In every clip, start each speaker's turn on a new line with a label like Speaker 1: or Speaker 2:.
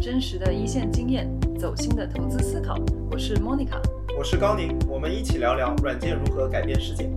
Speaker 1: 真实的一线经验，走心的投资思考。我是 Monica，
Speaker 2: 我是高宁，我们一起聊聊软件如何改变世界。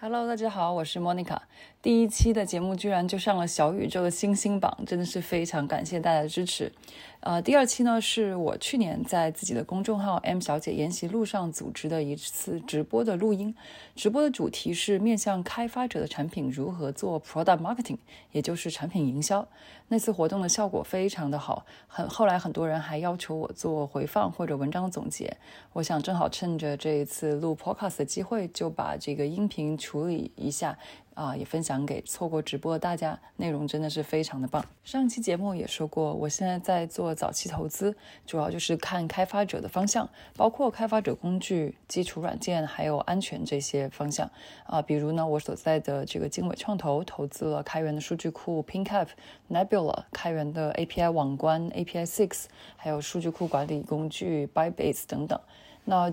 Speaker 1: Hello，大家好，我是 Monica。第一期的节目居然就上了小宇宙的星星榜，真的是非常感谢大家的支持。呃，第二期呢是我去年在自己的公众号 M 小姐研习路上组织的一次直播的录音。直播的主题是面向开发者的产品如何做 Product Marketing，也就是产品营销。那次活动的效果非常的好，很后来很多人还要求我做回放或者文章总结。我想正好趁着这一次录 Podcast 的机会，就把这个音频处理一下。啊，也分享给错过直播的大家，内容真的是非常的棒。上期节目也说过，我现在在做早期投资，主要就是看开发者的方向，包括开发者工具、基础软件还有安全这些方向。啊，比如呢，我所在的这个经纬创投投资了开源的数据库 PinCap、Nebula、开源的 API 网关 API Six，还有数据库管理工具 Bybase 等等。那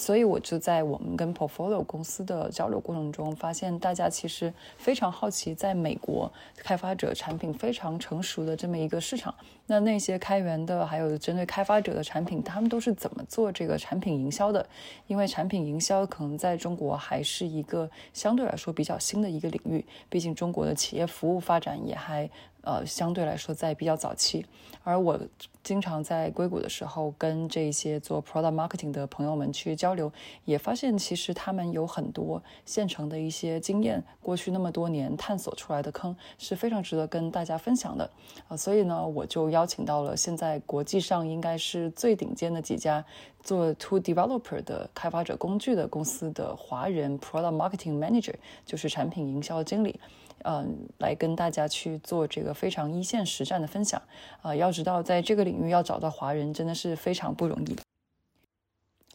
Speaker 1: 所以我就在我们跟 Portfolio 公司的交流过程中，发现大家其实非常好奇，在美国开发者产品非常成熟的这么一个市场，那那些开源的还有针对开发者的产品，他们都是怎么做这个产品营销的？因为产品营销可能在中国还是一个相对来说比较新的一个领域，毕竟中国的企业服务发展也还。呃，相对来说在比较早期，而我经常在硅谷的时候跟这些做 product marketing 的朋友们去交流，也发现其实他们有很多现成的一些经验，过去那么多年探索出来的坑是非常值得跟大家分享的呃。所以呢，我就邀请到了现在国际上应该是最顶尖的几家做 to developer 的开发者工具的公司的华人 product marketing manager，就是产品营销经理。嗯，来跟大家去做这个非常一线实战的分享啊！要知道，在这个领域要找到华人真的是非常不容易，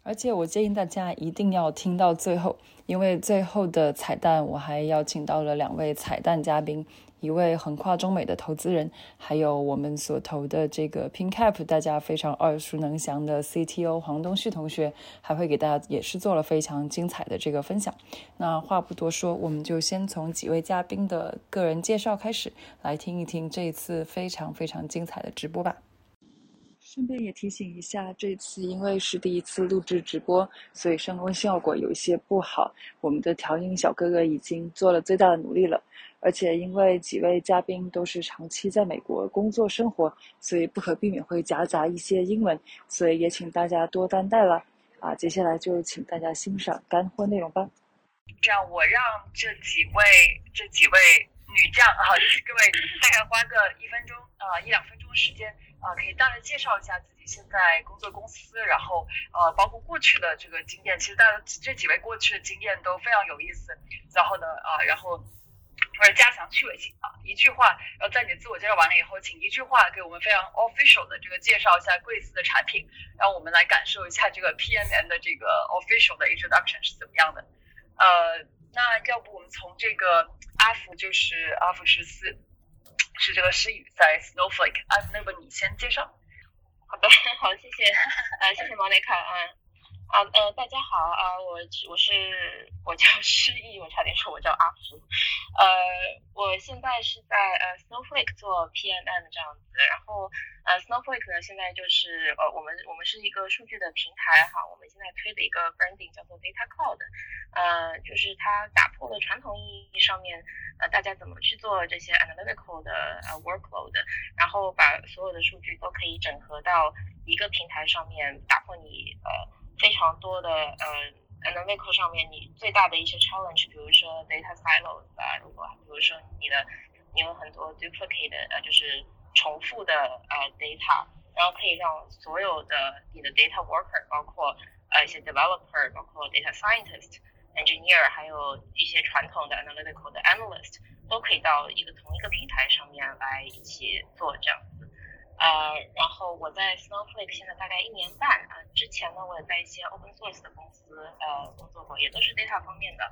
Speaker 1: 而且我建议大家一定要听到最后，因为最后的彩蛋我还邀请到了两位彩蛋嘉宾。一位横跨中美的投资人，还有我们所投的这个 PinCap，大家非常耳熟能详的 CTO 黄东旭同学，还会给大家也是做了非常精彩的这个分享。那话不多说，我们就先从几位嘉宾的个人介绍开始，来听一听这一次非常非常精彩的直播吧。顺便也提醒一下，这次因为是第一次录制直播，所以声光效果有一些不好。我们的调音小哥哥已经做了最大的努力了。而且因为几位嘉宾都是长期在美国工作生活，所以不可避免会夹杂一些英文，所以也请大家多担待了。啊，接下来就请大家欣赏干货内容吧。
Speaker 3: 这样，我让这几位这几位女将啊，各位大概花个一分钟啊一两分钟时间啊，可以大概介绍一下自己现在工作公司，然后呃，包括过去的这个经验。其实大家这几位过去的经验都非常有意思。然后呢啊，然后。或者加强趣味性啊，一句话，然后在你的自我介绍完了以后，请一句话给我们非常 official 的这个介绍一下贵司的产品，让我们来感受一下这个 PMN 的这个 official 的 introduction 是怎么样的。呃，那要不我们从这个阿福，就是阿福十四，是这个诗语在 Snowflake，阿福，那么你先介绍。
Speaker 4: 好的，好，谢谢，呃，谢谢 Monica 啊。啊呃，大家好啊，我我是我叫 诗意，我差点说我叫阿福，呃，我现在是在呃 Snowflake 做 PMM 这样子，然后呃 Snowflake 呢现在就是呃我们我们是一个数据的平台哈，我们现在推的一个 branding 叫做 Data Cloud，呃，就是它打破了传统意义上面呃大家怎么去做这些 analytical 的呃 workload，然后把所有的数据都可以整合到一个平台上面，打破你呃。非常多的呃，analytical 上面你最大的一些 challenge，比如说 data silos 啊，如果比如说你的你有很多 duplicate 呃，就是重复的呃 data，然后可以让所有的你的 data worker，包括呃一些 developer，包括 data scientist、engineer，还有一些传统的 analytical 的 analyst，都可以到一个同一个平台上面来一起做这样。呃，然后我在 Snowflake 现在大概一年半啊，之前呢我也在一些 open source 的公司呃工作过，也都是 data 方面的，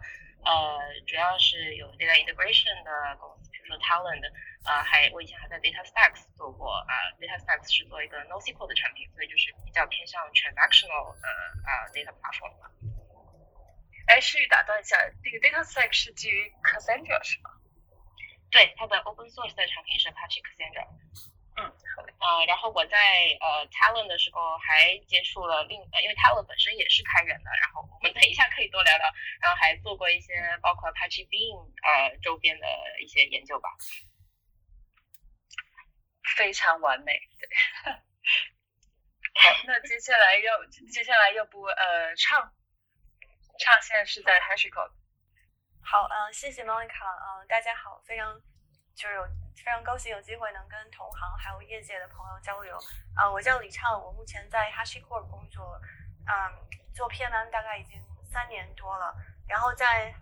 Speaker 4: 呃，主要是有 data integration 的公司，比如说 Talent，呃，还我以前还在 Datastacks 做过啊，Datastacks 是做一个 NoSQL 的产品，所以就是比较偏向 transactional 呃啊 data platform 的。
Speaker 3: 哎，诗雨打断一下，那个 Datastack 是基于 Cassandra 是吗？
Speaker 5: 对，它的 open source 的产品是 Apache Cassandra。
Speaker 3: 嗯，
Speaker 5: 然后我在呃 Talen 的时候还接触了另，呃，因为 Talen 本身也是开源的，然后我们 等一下可以多聊聊，然后还做过一些包括 Apache Beam 呃周边的一些研究吧。
Speaker 3: 非常完美，对。好，那接下来要接下来要不呃唱唱现在是在 HashiCorp。
Speaker 6: 好，嗯，谢谢 Monica，嗯，大家好，非常就是有非常高兴有机会能跟同行还有业界的朋友交流。啊，我叫李畅，我目前在 HashiCorp 工作，嗯，做 PMM 大概已经三年多了。然后在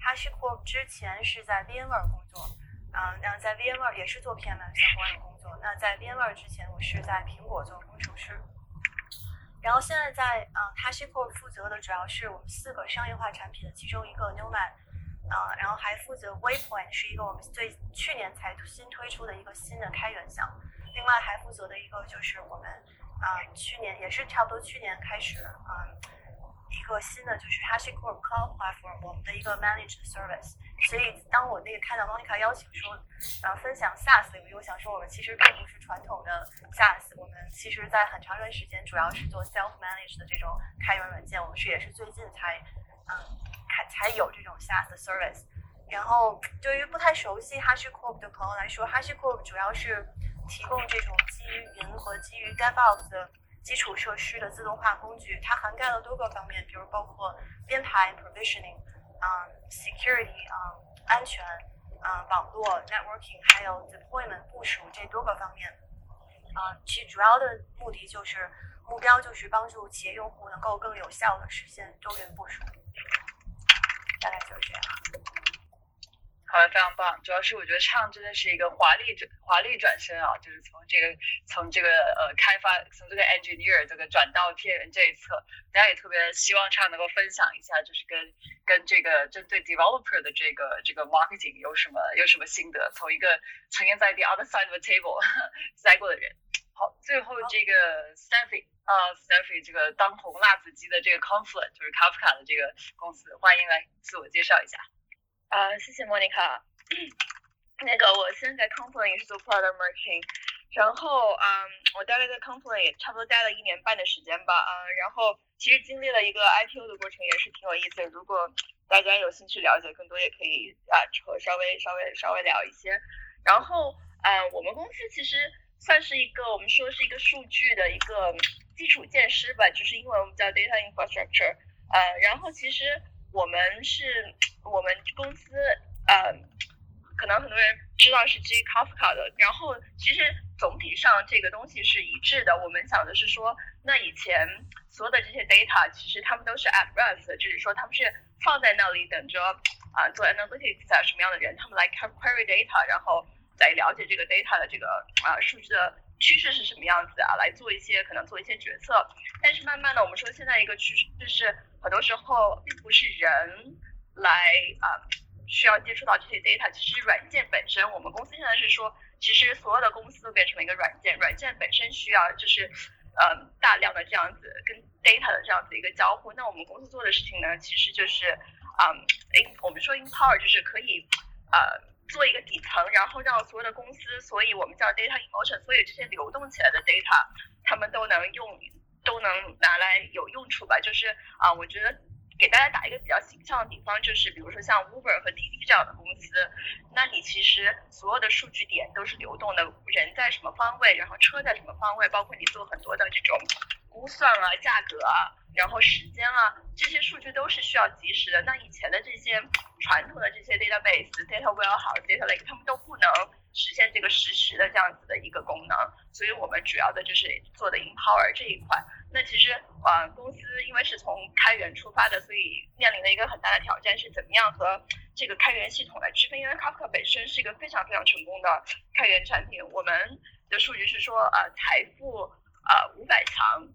Speaker 6: HashiCorp 之前是在 VMware 工作，嗯，那在 VMware 也是做 PMM 相关的工作。那在 VMware 之前，我是在苹果做工程师。然后现在在嗯 HashiCorp 负责的主要是我们四个商业化产品的其中一个 Nomad。啊，然后还负责 Waypoint，是一个我们最去年才新推出的一个新的开源项目。另外还负责的一个就是我们啊，去年也是差不多去年开始啊，一个新的就是 HashiCorp Cloud Platform，我们的一个 Managed Service。所以当我那个看到 Monica 邀请说啊分享 SaaS，我想说我们其实并不是传统的 SaaS，我们其实在很长一段时间主要是做 Self Managed 的这种开源软件，我们是也是最近才嗯。才才有这种 SaaS 的 service。然后，对于不太熟悉 HashiCorp 的朋友来说，HashiCorp 主要是提供这种基于云和基于 DevOps 的基础设施的自动化工具。它涵盖了多个方面，比如包括编排 （provisioning）、嗯，security（ 嗯，安全）、嗯，网络 （networking） 还有 deployment（ 部署）这多个方面。啊，其主要的目的就是目标就是帮助企业用户能够更有效的实现多云部署。大概就是这样。
Speaker 3: 好的，非常棒。主要是我觉得唱真的是一个华丽转华丽转身啊，就是从这个从这个呃开发从这个 engineer 这个转到天人这一侧，大家也特别希望唱能够分享一下，就是跟跟这个针对 developer 的这个这个 marketing 有什么有什么心得？从一个曾经在 the other side of the table 栽过的人。好，最后这个 Steffi 啊，Steffi 这个当红辣子鸡的这个 Confluent 就是 Kafka 的这个公司，欢迎来自我介绍一下。
Speaker 5: 啊，谢谢 Monica。那个我现在在 Confluent 也是做 Product Marketing，然后嗯，我大概在 Confluent 也差不多待了一年半的时间吧，啊，然后其实经历了一个 IPO 的过程，也是挺有意思的。如果大家有兴趣了解更多，也可以啊，稍微稍微稍微聊一些。然后嗯，我们公司其实。算是一个我们说是一个数据的一个基础建师吧，就是英文我们叫 data infrastructure。呃，然后其实我们是我们公司呃，可能很多人知道是基于 Kafka 的。然后其实总体上这个东西是一致的。我们想的是说，那以前所有的这些 data 其实他们都是 at rest，就是说他们是放在那里等着啊做 analytics 啊什么样的人他们来 query data，然后。来了解这个 data 的这个啊数据的趋势是什么样子啊，来做一些可能做一些决策。但是慢慢的，我们说现在一个趋势就是很多时候并不是人来啊需要接触到这些 data，其实软件本身，我们公司现在是说，其实所有的公司都变成了一个软件，软件本身需要就是呃大量的这样子跟 data 的这样子一个交互。那我们公司做的事情呢，其实就是嗯，我们说 empower 就是可以呃。做一个底层，然后让所有的公司，所以我们叫 data emotion，所以这些流动起来的 data，他们都能用，都能拿来有用处吧。就是啊，我觉得给大家打一个比较形象的比方，就是比如说像 Uber 和滴滴这样的公司，那你其实所有的数据点都是流动的，人在什么方位，然后车在什么方位，包括你做很多的这种估算啊、价格啊。然后时间啊，这些数据都是需要及时的。那以前的这些传统的这些 database、data warehouse、data lake，他们都不能实现这个实时的这样子的一个功能。所以我们主要的就是做的 empower 这一块。那其实啊，公司因为是从开源出发的，所以面临的一个很大的挑战是怎么样和这个开源系统来区分。因为 Kafka 本身是一个非常非常成功的开源产品。我们的数据是说，呃，财富呃五百强。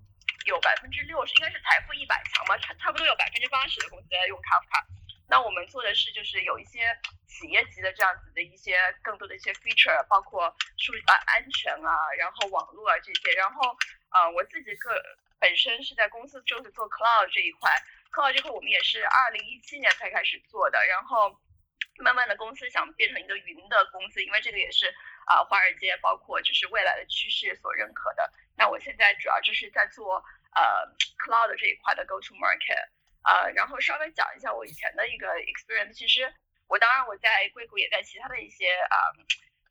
Speaker 5: 有百分之六十，应该是财富一百强吧，差差不多有百分之八十的公司在用 Kafka。那我们做的是，就是有一些企业级的这样子的一些更多的一些 feature，包括数啊安全啊，然后网络啊这些。然后啊，我自己个本身是在公司就是做 cloud 这一块，cloud 这块我们也是二零一七年才开始做的。然后
Speaker 4: 慢慢的公司想变成一个云的公司，因为这个也是啊华尔街包括就是未来的趋势所认可的。那我现在主要就是在做呃 cloud 这一块的 go to market，呃，然后稍微讲一下我以前的一个 experience。其实我当然我在硅谷也在其他的一些啊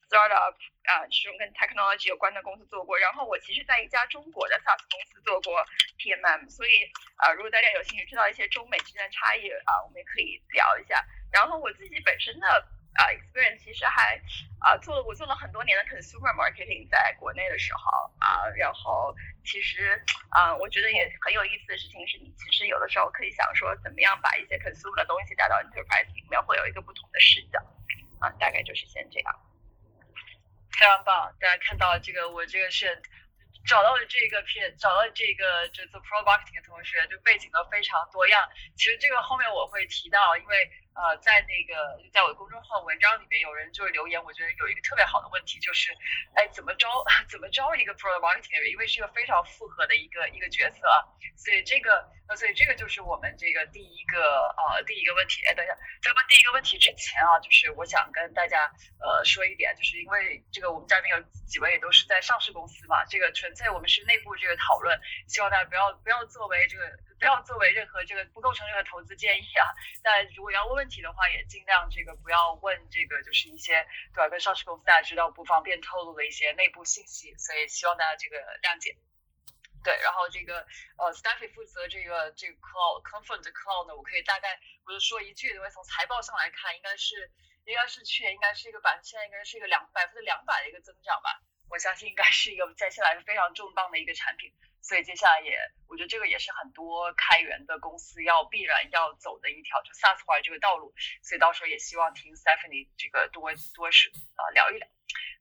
Speaker 4: startup 啊这种跟 technology 有关的公司做过，然后我其实在一家中国的 SaaS 公司做过 PMM，所以呃如果大家有兴趣知道一些中美之间的差异啊，我们也可以聊一下。然后我自己本身的啊 experience 其实还啊做了我做了很多年的 consumer marketing 在国内的时候啊，然后其实啊我觉得也很有意思的事情是你其实有的时候可以想说怎么样把一些 consumer 的东西带到 enterprise 里面会有一个不同的视角啊，大概就是先这样。
Speaker 3: 非常棒，大家看到这个我这个是。找到了这个片，找到这个就做 pro marketing 的同学，就背景都非常多样。其实这个后面我会提到，因为呃，在那个在我的公众号文章里面，有人就是留言，我觉得有一个特别好的问题，就是哎，怎么招 怎么招一个 pro marketing？因为是一个非常复合的一个一个角色啊，所以这个呃，所以这个就是我们这个第一个呃第一个问题。哎，等一下，在问第一个问题之前啊，就是我想跟大家呃说一点，就是因为这个我们嘉宾有几位也都是在上市公司嘛，这个纯粹我们是内部这个讨论，希望大家不要不要作为这个不要作为任何这个不构成任何投资建议啊。但如果要问问题的话，也尽量这个不要问这个就是一些对吧？跟上市公司大家知道不方便透露的一些内部信息，所以希望大家这个谅解。对，然后这个呃，Staffy 负责这个这个 Cloud Confluent Cloud 呢，我可以大概我就说一句，因为从财报上来看，应该是应该是去年应该是一个百，现在应该是一个两百分之两百的一个增长吧。我相信应该是一个在现在是非常重磅的一个产品，所以接下来也我觉得这个也是很多开源的公司要必然要走的一条就 SaaS 化这个道路，所以到时候也希望听 Stephanie 这个多多是啊聊一聊。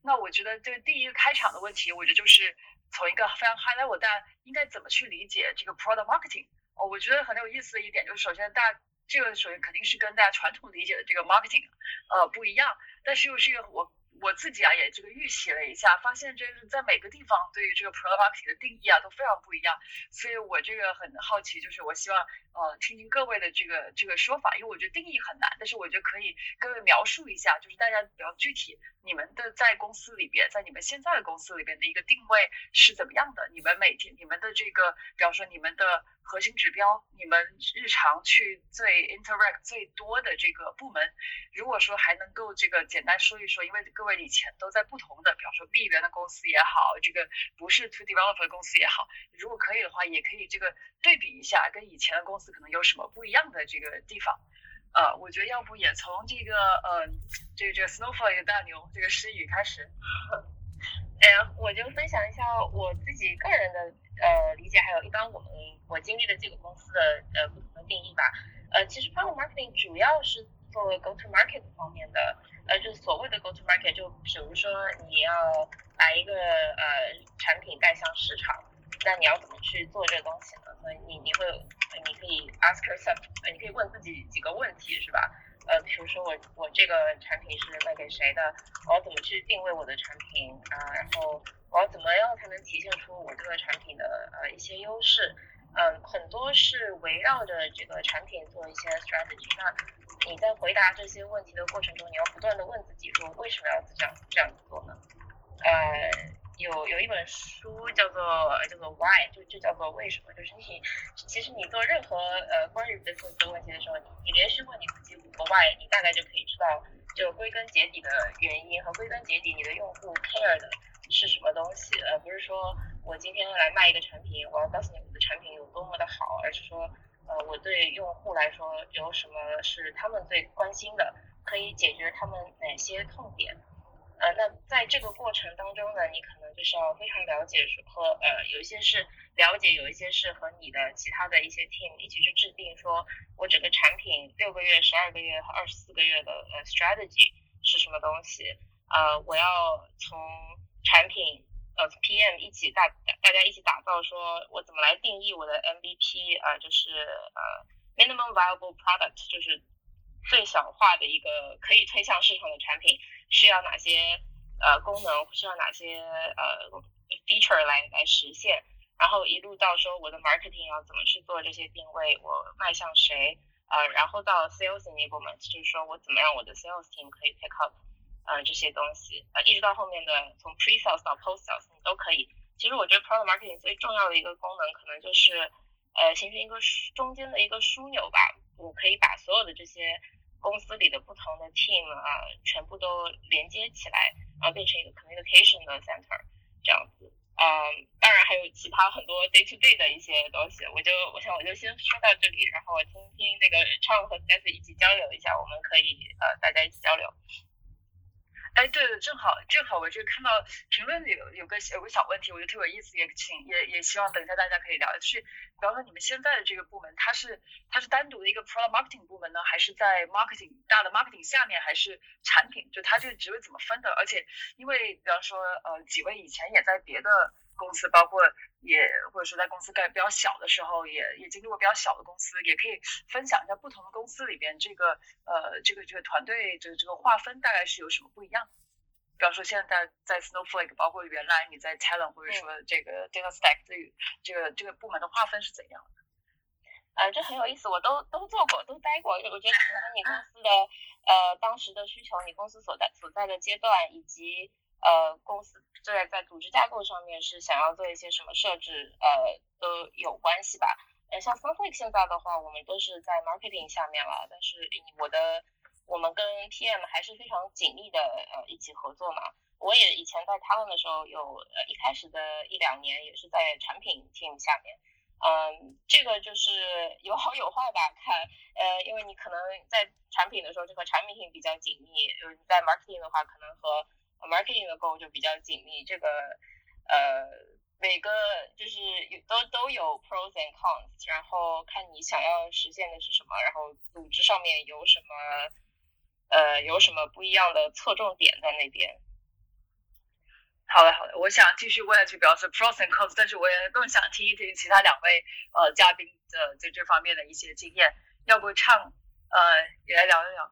Speaker 3: 那我觉得这个第一个开场的问题，我觉得就是从一个非常 high level，大家应该怎么去理解这个 product marketing？哦，我觉得很有意思的一点就是，首先大家这个首先肯定是跟大家传统理解的这个 marketing 呃不一样，但是又是一个我。我自己啊也这个预习了一下，发现这是在每个地方对于这个 product 的定义啊都非常不一样，所以我这个很好奇，就是我希望呃听听各位的这个这个说法，因为我觉得定义很难，但是我觉得可以各位描述一下，就是大家比较具体，你们的在公司里边，在你们现在的公司里边的一个定位是怎么样的？你们每天你们的这个，比方说你们的。核心指标，你们日常去最 interact 最多的这个部门，如果说还能够这个简单说一说，因为各位以前都在不同的，比方说闭源的公司也好，这个不是 to develop 的公司也好，如果可以的话，也可以这个对比一下，跟以前的公司可能有什么不一样的这个地方。呃，我觉得要不也从这个呃，这个这个 snowflake 大牛这个诗雨开始。
Speaker 4: 哎，我就分享一下我自己个人的呃理解，还有一般我们我经历的几个公司的呃不同的定义吧。呃，其实 product marketing 主要是作为 go to market 方面的，呃，就是所谓的 go to market，就比如说你要把一个呃产品带向市场，那你要怎么去做这个东西呢？所以你你会你可以 ask yourself，你可以问自己几个问题，是吧？呃，比如说我我这个产品是卖给谁的？我要怎么去定位我的产品啊？然后我要怎么样才能体现出我这个产品的呃一些优势？嗯，很多是围绕着这个产品做一些 strategy。那你在回答这些问题的过程中，你要不断的问自己说，为什么要这样这样子做呢？呃。有有一本书叫做叫做 Why，就就叫做为什么，就是你其实你做任何呃关于 business 问题的时候，你你连续问你自己五个 Why，你大概就可以知道，就归根结底的原因和归根结底你的用户 care 的是什么东西，而不是说我今天来卖一个产品，我要告诉你我的产品有多么的好，而是说呃我对用户来说有什么是他们最关心的，可以解决他们哪些痛点。呃，那在这个过程当中呢，你可能就是要非常了解和呃，有一些是了解，有一些是和你的其他的一些 team 一起去制定，说我整个产品六个月、十二个月和二十四个月的呃 strategy 是什么东西？呃，我要从产品呃 PM 一起大大家一起打造，说我怎么来定义我的 MVP 啊，就是呃 minimum viable product，就是最小化的一个可以推向市场的产品。需要哪些呃功能？需要哪些呃 feature 来来实现？然后一路到说我的 marketing 要怎么去做这些定位？我迈向谁？呃，然后到 sales enablement，就是说我怎么让我的 sales team 可以 pick up，呃，这些东西，呃，一直到后面的从 pre sales 到 post sales，你都可以。其实我觉得 product marketing 最重要的一个功能，可能就是，呃，形成一个中间的一个枢纽吧。我可以把所有的这些公司里的不同的 team 啊，全部都连接起来，然后变成一个 communication 的 center，这样子。嗯，当然还有其他很多 day to day 的一些东西，我就我想我就先说到这里，然后我听听那个 Chang 和 s 一起交流一下，我们可以呃大家一起交流。
Speaker 3: 哎，对对，正好正好，我就看到评论里有有个有个小问题，我觉得特有意思，也请也也希望等一下大家可以聊，就是比方说你们现在的这个部门，它是它是单独的一个 pro marketing 部门呢，还是在 marketing 大的 marketing 下面，还是产品？就它这个职位怎么分的？而且因为比方说呃几位以前也在别的。公司包括也或者说在公司盖比较小的时候，也也经历过比较小的公司，也可以分享一下不同的公司里边这个呃这个这个团队这个这个划分大概是有什么不一样。比方说现在在 Snowflake，包括原来你在 Talent 或者说这个 Data Stack 这这个这个部门的划分是怎样的？
Speaker 4: 呃，这很有意思，我都都做过，都待过。我觉得可能你公司的呃当时的需求，你公司所在所在的阶段以及。呃，公司在在组织架构上面是想要做一些什么设置，呃，都有关系吧。呃，像 Snowflake 现在的话，我们都是在 marketing 下面了，但是我的我们跟 PM 还是非常紧密的，呃，一起合作嘛。我也以前在 Talent 的时候，有呃一开始的一两年也是在产品 team 下面，嗯，这个就是 有好有坏吧，看，呃，因为你可能在产品的时候就和产品性比较紧密，就是在 marketing 的话，可能和 marketing 的 goal 就比较紧密，这个呃每个就是有都都有 pros and cons，然后看你想要实现的是什么，然后组织上面有什么呃有什么不一样的侧重点在那边。
Speaker 3: 好的好的，我想继续问下去，表示 pros and cons，但是我也更想听一听其他两位呃嘉宾的在这方面的一些经验，要不唱呃也来聊一聊。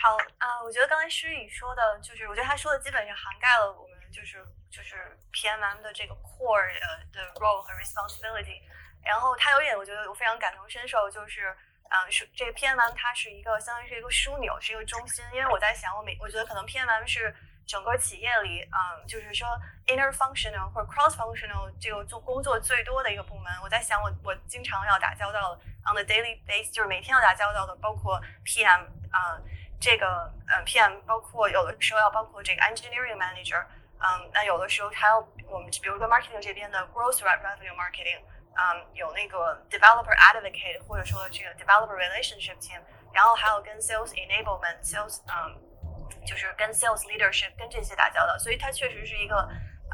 Speaker 6: 好啊，我觉得刚才诗雨说的，就是我觉得他说的基本上涵盖了我们就是就是 PMM 的这个 core 呃的 role 和 responsibility。然后他有一点，我觉得我非常感同身受，就是嗯，是这个 PMM 它是一个相当于是一个枢纽，是一个中心。因为我在想，我每我觉得可能 PMM 是整个企业里，嗯，就是说 inner functional 或者 cross functional 这个做工作最多的一个部门。我在想，我我经常要打交道 on the daily base，就是每天要打交道的，包括 PM 啊。这个嗯，PM 包括有的时候要包括这个 engineering manager，嗯，那有的时候还要我们比如说 marketing 这边的 growth revenue marketing，嗯，有那个 developer advocate 或者说这个 developer relationship team，然后还有跟 sales enablement，sales，嗯，就是跟 sales leadership 跟这些打交道，所以它确实是一个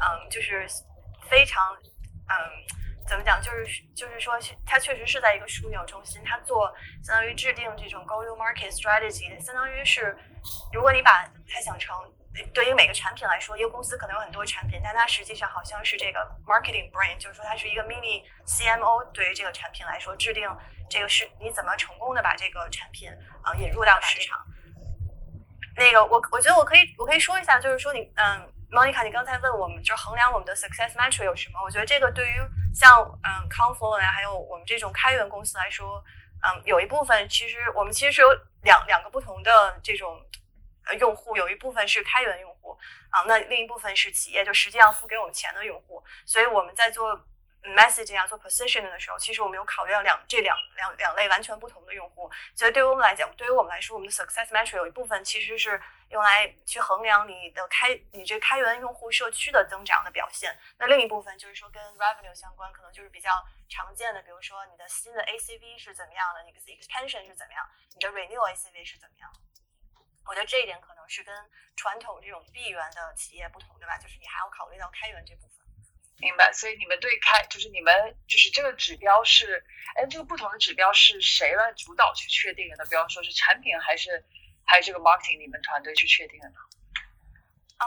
Speaker 6: 嗯，就是非常嗯。 怎么讲？就是就是说，它确实是在一个枢纽中心，它做相当于制定这种 go-to-market strategy，相当于是，如果你把它想成对于每个产品来说，一个公司可能有很多产品，但它实际上好像是这个 marketing brain，就是说它是一个 mini CMO，对于这个产品来说，制定这个是你怎么成功的把这个产品啊引入到市场。那个我我觉得我可以我可以说一下，就是说你嗯。Monica，你刚才问我们，就是衡量我们的 success metric 有什么？我觉得这个对于像嗯 c o n f l u e n 还有我们这种开源公司来说，嗯，有一部分其实我们其实是有两两个不同的这种用户，有一部分是开源用户啊，那另一部分是企业，就实际上付给我们钱的用户，所以我们在做。Messaging 啊，做 Position 的时候，其实我们有考虑到两这两两两类完全不同的用户。所以对于我们来讲，对于我们来说，我们的 success metric 有一部分其实是用来去衡量你的开你这开源用户社区的增长的表现。那另一部分就是说跟 revenue 相关，可能就是比较常见的，比如说你的新的 ACV 是怎么样的，你的 expansion 是怎么样，你的 renew ACV 是怎么样。我觉得这一点可能是跟传统这种闭源的企业不同，对吧？就是你还要考虑到开源这部分。
Speaker 3: 明白，所以你们对开就是你们就是这个指标是，哎，这个不同的指标是谁来主导去确定的？比方说是产品还是还是这个 marketing 你们团队去确定的呢？
Speaker 6: 嗯，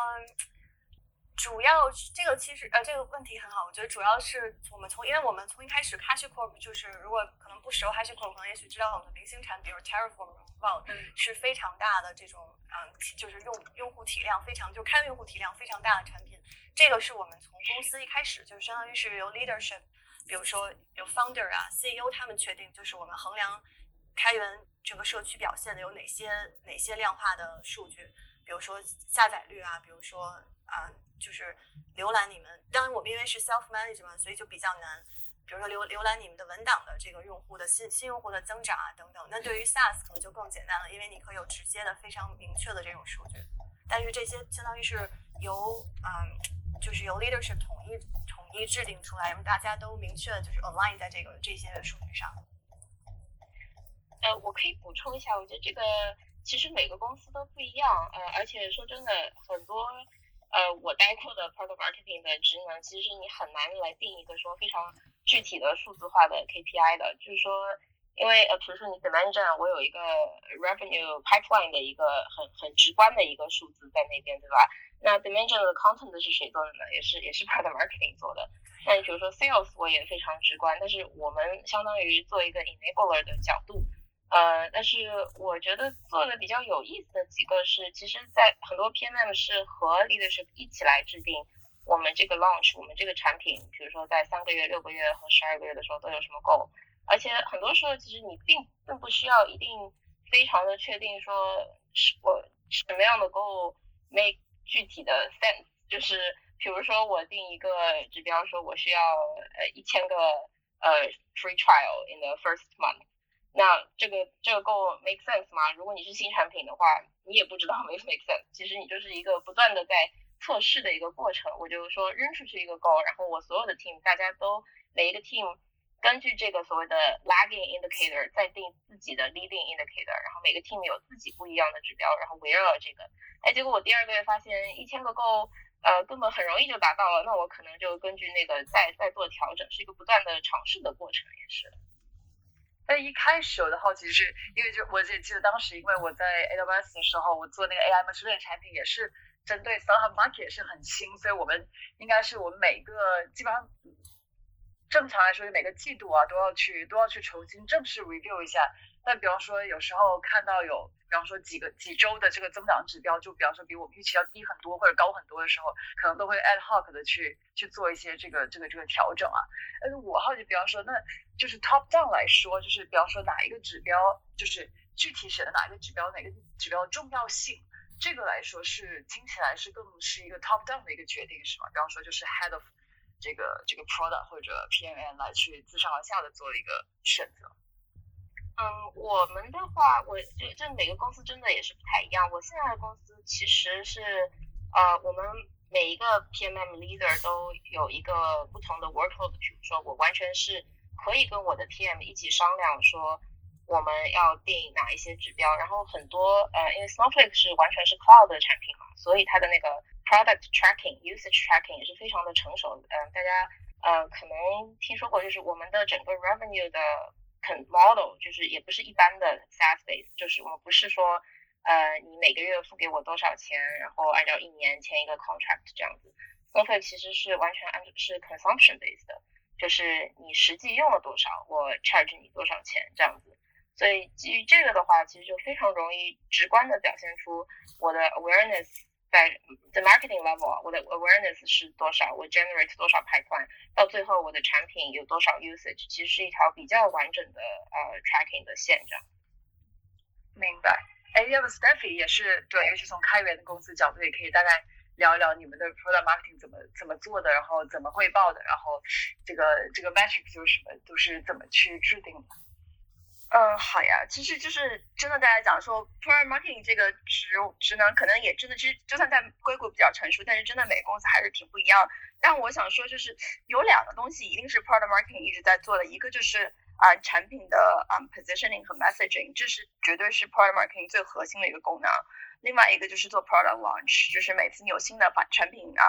Speaker 6: 主要这个其实呃这个问题很好，我觉得主要是我们从因为我们从一开始 HashiCorp 就是如果可能不熟 HashiCorp，可能也许知道我们的明星产品，比如 Terraform、Vault 是非常大的这种嗯就是用用户体量非常就开源用户体量非常大的产品。这个是我们从公司一开始就相当于是由 leadership，比如说有 founder 啊、CEO 他们确定，就是我们衡量
Speaker 5: 开源这个社区表现的有哪些哪些量化的数据，比如说下载率啊，比如说啊，就是浏览你们。当然，我们因为是 self manage 嘛，所以就比较难。比如说浏浏览你们的文档的这个用户的新新用户的增长啊等等。那对于 SaaS 可能就更简单了，因为你可以有直接的非常明确的这种数据。但是这些相当于是由嗯，就是由 leadership 统一统一制定出来，让大家都明确就是 align 在这个这些数据上。
Speaker 4: 呃，我可以补充一下，我觉得这个其实每个公司都不一样，呃，而且说真的，很多呃我待过的 product marketing 的职能，其实你很难来定一个说非常具体的数字化的 KPI 的，就是说，因为呃，比如说你 demand 站我有一个 revenue pipeline 的一个很很直观的一个数字在那边，对吧？那 demand gen 的 content 是谁做的呢？也是也是 part marketing 做的。那你比如说 sales，我也非常直观，但是我们相当于做一个 enabler 的角度。呃，但是我觉得做的比较有意思的几个是，其实，在很多 PMM 是和 leadership 一起来制定我们这个 launch，我们这个产品，比如说在三个月、六个月和十二个月的时候都有什么 goal，而且很多时候其实你并并不需要一定非常的确定说是我什么样的 goal make 具体的 sense，就是比如说我定一个指标，说我需要呃一千个呃 free trial in the first month。那这个这个够 make sense 吗？如果你是新产品的话，你也不知道 make make sense。其实你就是一个不断的在测试的一个过程。我就说扔出去一个 goal，然后我所有的 team 大家都每一个 team 根据这个所谓的 lagging indicator 再定自己的 leading indicator，然后每个 team 有自己不一样的指标，然后围绕这个，哎，结果我第二个月发现一千个 go 呃，根本很容易就达到了，那我可能就根据那个再再做调整，是一个不断的尝试的过程，也是。
Speaker 3: 但一开始我的好奇是因为就我也记得当时，因为我在 AWS 的时候，我做那个 AI machine learning 产品也是针对 startup market 是很新，所以我们应该是我们每个基本上正常来说就每个季度啊都要去都要去重新正式 review 一下。但比方说有时候看到有。比方说几个几周的这个增长指标，就比方说比我们预期要低很多或者高很多的时候，可能都会 ad hoc 的去去做一些这个这个这个调整啊。嗯，我好奇，比方说，那就是 top down 来说，就是比方说哪一个指标，就是具体选的哪一个指标，哪个指标重要性，这个来说是听起来是更是一个 top down 的一个决定，是吗？比方说就是 head of 这个这个 product 或者 PMN 来去自上而下的做一个选择。
Speaker 4: 嗯，我们的话，我这这每个公司真的也是不太一样。我现在的公司其实是，呃，我们每一个 PMM leader 都有一个不同的 workload。比如说，我完全是可以跟我的 PM 一起商量，说我们要定哪一些指标。然后很多，呃，因为 Snowflake 是完全是 cloud 的产品嘛，所以它的那个 product tracking、usage tracking 也是非常的成熟。嗯，大家呃可能听说过，就是我们的整个 revenue 的。model 就是也不是一般的 SaaS base，就是我们不是说，呃，你每个月付给我多少钱，然后按照一年签一个 contract 这样子。Snowflake 其实是完全按是 consumption base 的，就是你实际用了多少，我 charge 你多少钱这样子。所以基于这个的话，其实就非常容易直观的表现出我的 awareness。在 the marketing level，我的 awareness 是多少，我 generate 多少派团到最后我的产品有多少 usage，其实是一条比较完整的呃 tracking 的线这样。
Speaker 3: 明白。哎，要不 Stephy 也是对，尤其从开源的公司角度，也可以大概聊一聊你们的 product marketing 怎么怎么做的，然后怎么汇报的，然后这个这个 metric 就是什么，都是怎么去制定的。
Speaker 5: 嗯，好呀，其实就是真的，大家讲说 product marketing 这个职职能，可能也真的，其实就算在硅谷比较成熟，但是真的每个公司还是挺不一样。但我想说，就是有两个东西一定是 product marketing 一直在做的，一个就是啊产品的啊 positioning 和 messaging，这是绝对是 product marketing 最核心的一个功能。另外一个就是做 product launch，就是每次你有新的把产品啊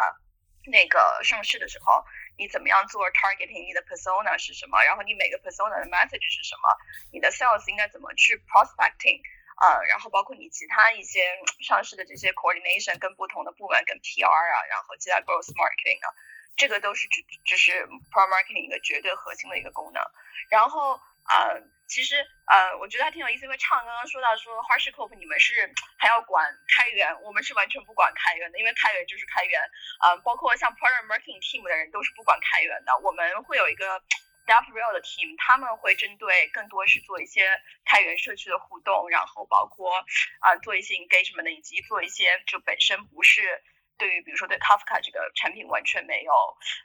Speaker 5: 那个上市的时候。你怎么样做 targeting？你的 persona 是什么？然后你每个 persona 的 message 是什么？你的 sales 应该怎么去 prospecting？啊，然后包括你其他一些上市的这些 coordination，跟不同的部门，跟 PR 啊，然后其他 growth marketing 啊，这个都是只只是 pro marketing 一个绝对核心的一个功能。然后啊。其实，呃，我觉得还挺有意思，因为畅刚刚说到说 HashiCorp 你们是还要管开源，我们是完全不管开源的，因为开源就是开源，呃，包括像 Product Marketing Team 的人都是不管开源的，我们会有一个 DevRel 的 team，他们会针对更多是做一些开源社区的互动，然后包括啊做一些 engagement，的以及做一些就本身不是对于比如说对 Kafka 这个产品完全没有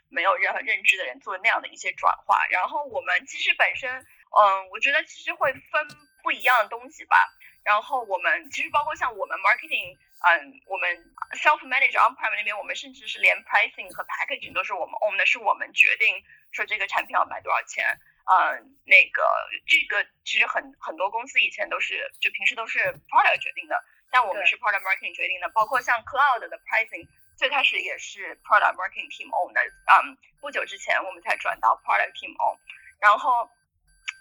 Speaker 5: 没有任何认知的人做那样的一些转化。然后我们其实本身，嗯，我觉得其实会分不一样的东西吧。然后我们其实包括像我们 marketing，嗯，我们 self manage on-prem 那边，我们甚至是连 pricing 和 packaging 都是我们 own 的，是我们决定说这个产品要卖多少钱。嗯，那个这个其实很很多公司以前都是就平时都是 product 决定的，但我们是 product marketing 决定的。包括像 cloud 的 pricing，最开始也是 product marketing team own 的。嗯，不久之前我们才转到 product team own。然后，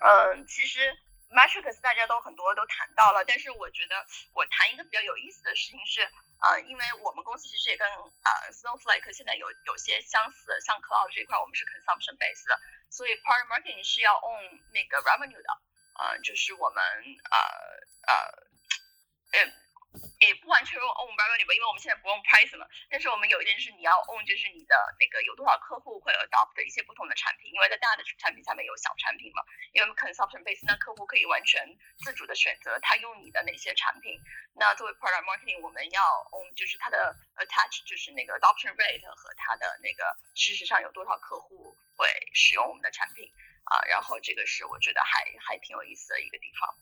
Speaker 5: 嗯，其实。Matrix 大家都很多都谈到了，但是我觉得我谈一个比较有意思的事情是，呃，因为我们公司其实也跟呃 Snowflake 现在有有些相似，像 Cloud 这一块我们是 consumption based 的，所以 Part Marketing 是要 own 那个 revenue 的，呃，就是我们呃呃嗯。也不完全用 own revenue 吧，因为我们现在不用 price 了。但是我们有一点是你要 own，就是你的那个有多少客户会 adopt 一些不同的产品，因为在大的产品下面有小产品嘛。因为 consumption base，那客户可以完全自主的选择他用你的哪些产品。那作为 product marketing，我们要 own 就是它的 attach，就是那个 adoption rate 和它的那个事实上有多少客户会使用我们的产品啊。然后这个是我觉得还还挺有意思的一个地方。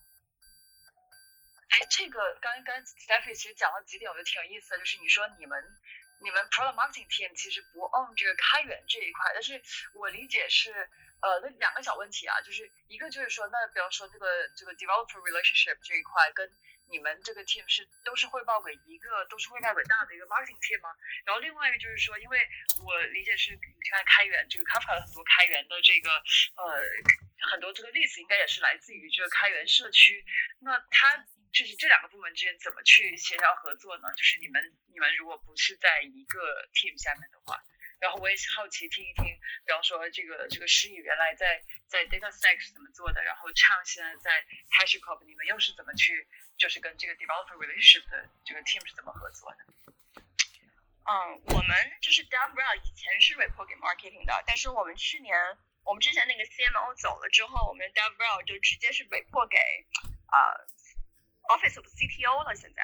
Speaker 3: 哎，这个刚刚 Stephy 其实讲了几点，我觉得挺有意思的，就是你说你们你们 product marketing team 其实不 on 这个开源这一块，但是我理解是呃那两个小问题啊，就是一个就是说，那比方说这个这个 developer relationship 这一块跟你们这个 team 是都是汇报给一个都是汇报给大的一个 marketing team 吗？然后另外一个就是说，因为我理解是你看开源这个 Kafka 很多开源的这个呃很多这个例子应该也是来自于这个开源社区，那它。就是这两个部门之间怎么去协调合作呢？就是你们你们如果不是在一个 team 下面的话，然后我也好奇听一听，比方说这个这个诗雨原来在在 DataStack 是怎么做的，然后畅现在在 HashiCorp，你们又是怎么去就是跟这个 developer relationship 的这个 team 是怎么合作的？
Speaker 5: 嗯，我们就是 DevRel 以前是 report 给 marketing 的，但是我们去年我们之前那个 CMO 走了之后，我们 DevRel 就直接是 report 给啊。Office of CTO 了，现在，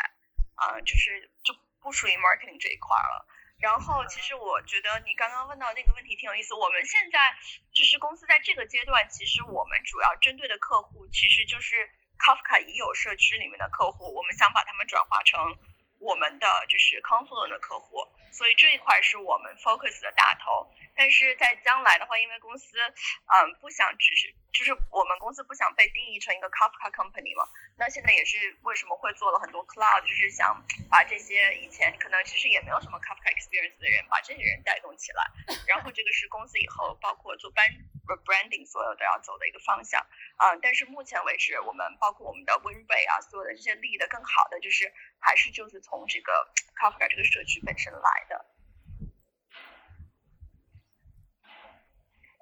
Speaker 5: 啊，就是就不属于 marketing 这一块了。然后，其实我觉得你刚刚问到那个问题挺有意思。我们现在就是公司在这个阶段，其实我们主要针对的客户其实就是 Kafka 已有社区里面的客户，我们想把他们转化成我们的就是 c o n f l u e n 的客户，所以这一块是我们 focus 的大头。但是在将来的话，因为公司，嗯，不想只是，就是我们公司不想被定义成一个 Kafka company 嘛。那现在也是为什么会做了很多 cloud，就是想把这些以前可能其实也没有什么 Kafka experience 的人，把这些人带动起来。然后这个是公司以后包括做 brand branding 所有都要走的一个方向。嗯，但是目前为止，我们包括我们的 WinBay 啊，所有的这些立的更好的，就是还是就是从这个 Kafka 这个社区本身来的。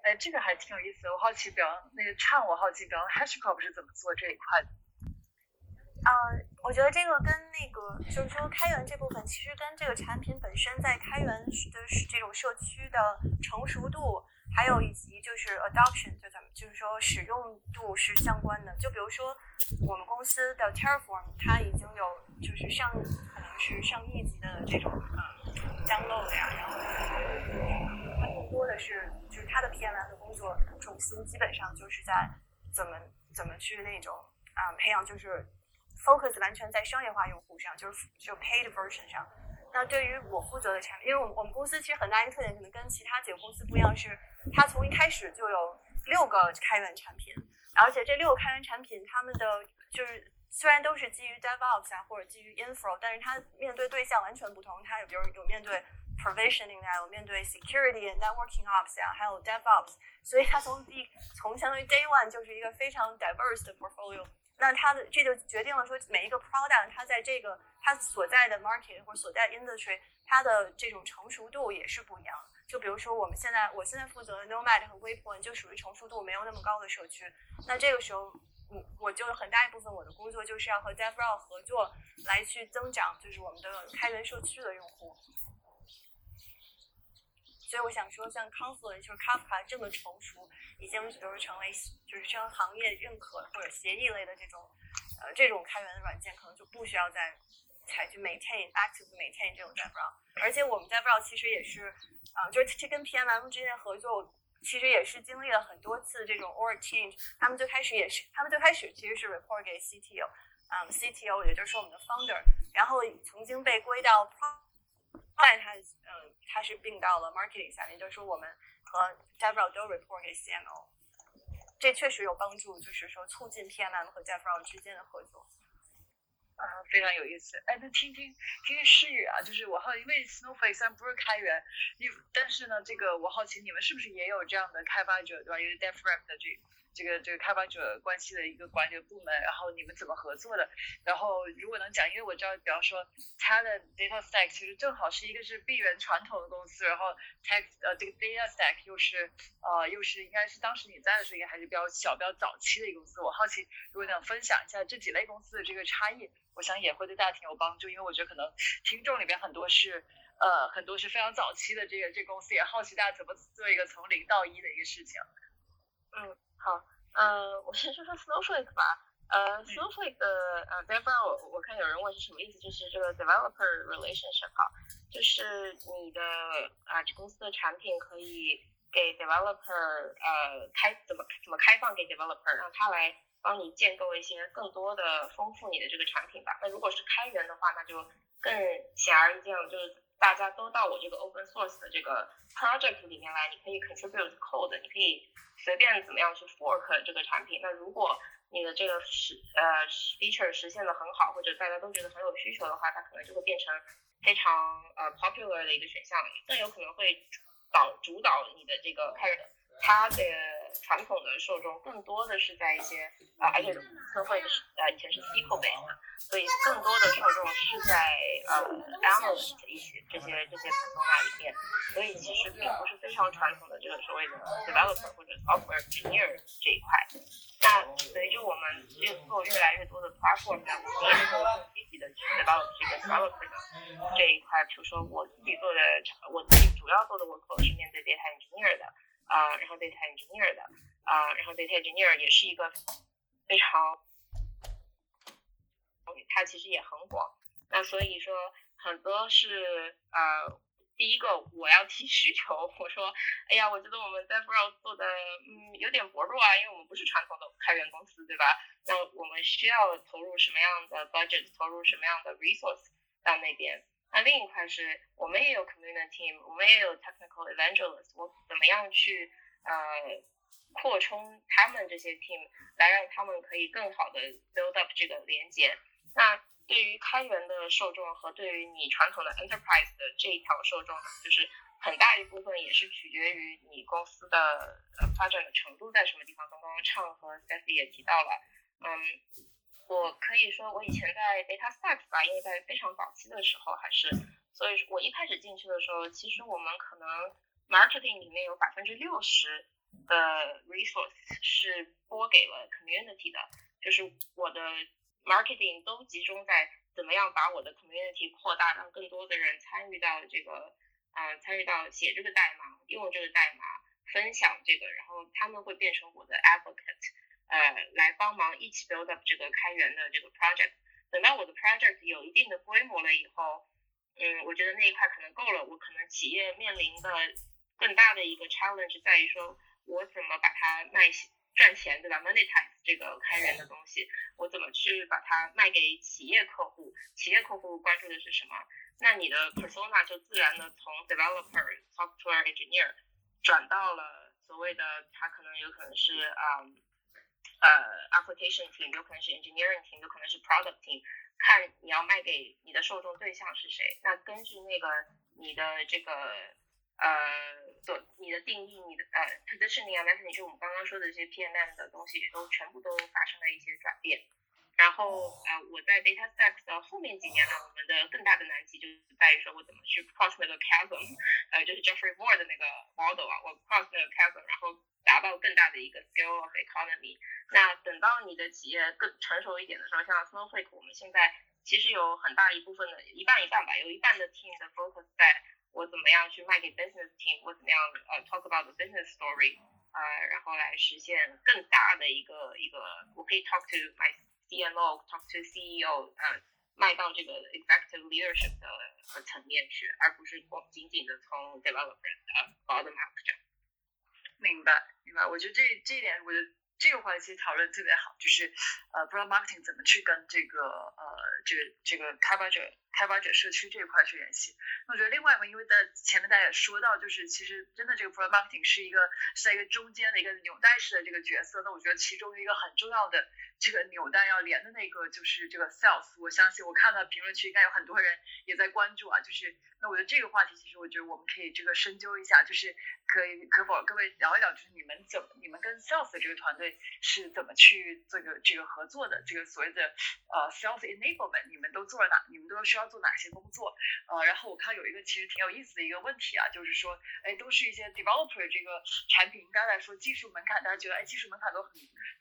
Speaker 3: 哎，这个还挺有意思的。我好奇，比方那个唱，我好奇，比方 HashiCorp 是怎么做这一块的？
Speaker 6: 嗯，我觉得这个跟那个就是说开源这部分，其实跟这个产品本身在开源的这种社区的成熟度，还有以及就是 adoption，就咱们就是说使用度是相关的。就比如说我们公司的 Terraform，它已经有就是上可能是上亿级的这种嗯 download 呀，然后它更多的是。就是他的 PMM 的工作重心基本上就是在怎么怎么去那种啊培养，就是 focus 完全在商业化用户上，就是就 paid version 上。那对于我负责的产品，因为我们我们公司其实很大一个特点，可能跟其他几个公司不一样，是它从一开始就有六个开源产品，而且这六个开源产品，他们的就是虽然都是基于 DevOps 啊或者基于 Infra，但是它面对对象完全不同。它有比如有面对 provisioning 啊，有面对 security、networking ops 啊，还有 DevOps，所以它从第从相当于 day one 就是一个非常 diverse 的 portfolio。那它的这就决定了说每一个 product 它在这个它所在的 market 或者所在 industry 它的这种成熟度也是不一样。就比如说我们现在我现在负责的 Nomad 和 Waypoint 就属于成熟度没有那么高的社区。那这个时候我我就很大一部分我的工作就是要和 DevRel 合作来去增长就是我们的开源社区的用户。所以我想说，像 Confluent 就是 Kafka 这么成熟，已经就是成为就是像行业认可或者协议类的这种呃这种开源的软件，可能就不需要再采取 maintain active maintain 这种 DevR，。而且我们 DevR 其实也是啊，就是这跟 PMM 之间的合作。其实也是经历了很多次这种 org change，他们最开始也是，他们最开始其实是 report 给 CTO，嗯，CTO 也就是说我们的 founder，然后曾经被归到 pro，但他嗯他是并到了 marketing 下面，就是说我们和 DevR 都 report 给 CMO，这确实有帮助，就是说促进 PMM 和 DevR 之间的合作。
Speaker 3: 啊，非常有意思。哎，那听听听听诗雨啊，就是我好，因为 Snowflake 虽然不是开源，你但是呢，这个我好奇你们是不是也有这样的开发者，对吧？有 Defrag 的这个。这个这个开发者关系的一个管理部门，然后你们怎么合作的？然后如果能讲，因为我知道，比方说 Talent Data Stack 其实正好是一个是闭源传统的公司，然后 Tech 呃这个 Data Stack 又是呃又是应该是当时你在的时候应该还是比较小比较早期的一个公司。我好奇，如果能分享一下这几类公司的这个差异，我想也会对大家挺有帮助，因为我觉得可能听众里边很多是呃很多是非常早期的这个这公司，也好奇大家怎么做一个从零到一的一个事情。
Speaker 4: 嗯。好，呃，我先说说 Snowflake 吧。呃，Snowflake 的呃 e v e l o p 我看有人问是什么意思，就是这个 developer relationship 哈，就是你的啊这公司的产品可以给 developer 呃开怎么怎么开放给 developer，让他来帮你建构一些更多的丰富你的这个产品吧。那如果是开源的话，那就更显而易见了，就是大家都到我这个 open source 的这个 project 里面来，你可以 contribute code，你可以。随便怎么样去 fork 这个产品，那如果你的这个实呃 feature 实现的很好，或者大家都觉得很有需求的话，它可能就会变成非常呃 popular 的一个选项，更有可能会导主导你的这个开源。它的传统的受众更多的是在一些啊，而且社会是呃以前是 SQL base，所以更多的受众是在呃 analyst 一些这些这些 persona 里面，所以其实并不是非常传统的这个所谓的 developer 或者 software engineer 这一块。那随着我们越做越来越多的 platform，我们也会更积极的去 develop 这个 developer 的这一块。比如说我自己做的，我自己主要做的 work 是面对 data engineer 的。啊，然后 data engineer 的啊，然后 data engineer 也是一个非常，它其实也很广。那所以说很多是呃，第一个我要提 需求，我说，哎呀，我觉得我们 DevRel 做的嗯有点薄弱啊，因为我们不是传统的开源公司，对吧？那我们需要投入什么样的 budget，投入什么样的 resource 到那边？那另一块是我们也有 community team，我们也有 technical evangelist，我怎么样去呃扩充他们这些 team，来让他们可以更好的 build up 这个连接。那对于开源的受众和对于你传统的 enterprise 的这一条受众，就是很大一部分也是取决于你公司的发展的程度在什么地方。刚刚畅和 Stephy 也提到了，嗯。我可以说，我以前在 Data Stack 吧，因为在非常早期的时候，还是，所以我一开始进去的时候，其实我们可能 marketing 里面有百分之六十的 resource 是拨给了 community 的，就是我的 marketing 都集中在怎么样把我的 community 扩大，让更多的人参与到这个，啊，参与到写这个代码、用这个代码、分享这个，然后他们会变成我的 advocate。呃，来帮忙一起 build up 这个开源的这个 project。等到我的 project 有一定的规模了以后，嗯，我觉得那一块可能够了。我可能企业面临的更大的一个 challenge 在于说，我怎么把它卖赚钱，对吧？monetize 这个开源的东西，我怎么去把它卖给企业客户？企业客户关注的是什么？那你的 persona 就自然的从 developer、software engineer 转到了所谓的，他可能有可能是啊。呃，application team 有可能是 engineering team，有可能是 product team，看你要卖给你的受众对象是谁。那根据那个你的这个呃，做你的定义，你的呃 positioning 啊那你就我们刚刚说的这些 PMM 的东西，都全部都发生了一些转变。然后呃，我在 data stack 的后面几年呢，我们的更大的难题就是在于说我怎么去 cross 那个 chasm，呃，就是 Jeffrey Moore 的那个 model 啊，我 cross 那个 chasm，然后达到更大的一个 scale of economy。那等到你的企业更成熟一点的时候，像 Snowflake，我们现在其实有很大一部分的，一半一半吧，有一半的 team 的 focus 在我怎么样去卖给 business team，我怎么样呃 talk about the business story，呃，然后来实现更大的一个一个，我可以 talk to my CMO，talk to CEO，呃，卖到这个 executive leadership 的呃层面去，而不是光仅仅的从 developer 呃 bottom up 这样。
Speaker 3: 明白，明白。我觉得这这一点，我觉得这个话题讨论特别好，就是呃，product marketing 怎么去跟这个呃，这个这个开发者。开发者社区这一块去联系，那我觉得另外一个，因为在前面大家也说到，就是其实真的这个 product marketing 是一个是在一个中间的一个纽带式的这个角色，那我觉得其中一个很重要的这个纽带要连的那个就是这个 sales，我相信我看到评论区应该有很多人也在关注啊，就是我觉得这个话题其实我觉得我们可以这个深究一下，就是可以可否各位聊一聊，就是你们怎么你们跟 sales 这个团队是怎么去这个这个合作的，这个所谓的呃 sales enablement 你们都做了哪，你们都需要。做哪些工作？呃，然后我看有一个其实挺有意思的一个问题啊，就是说，哎，都是一些 developer 这个产品，应该来说技术门槛，大家觉得哎，技术门槛都很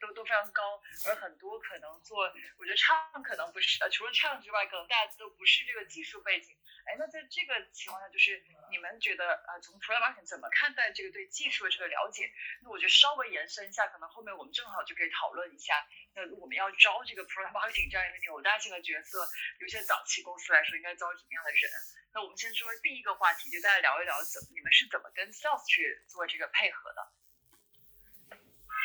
Speaker 3: 都都非常高，而很多可能做，我觉得唱可能不是，呃，除了唱之外，可能大家都不是这个技术背景。哎，那在这个情况下，就是你们觉得呃，从 product marketing 怎么看待这个对技术的这个了解？那我觉得稍微延伸一下，可能后面我们正好就可以讨论一下。那我们要招这个 product marketing 这样一个纽带性的角色，有些早期公司来说应该招什么样的人？那我们先说第一个话题，就大家聊一聊怎么你们是怎么跟 sales 去做这个配合的？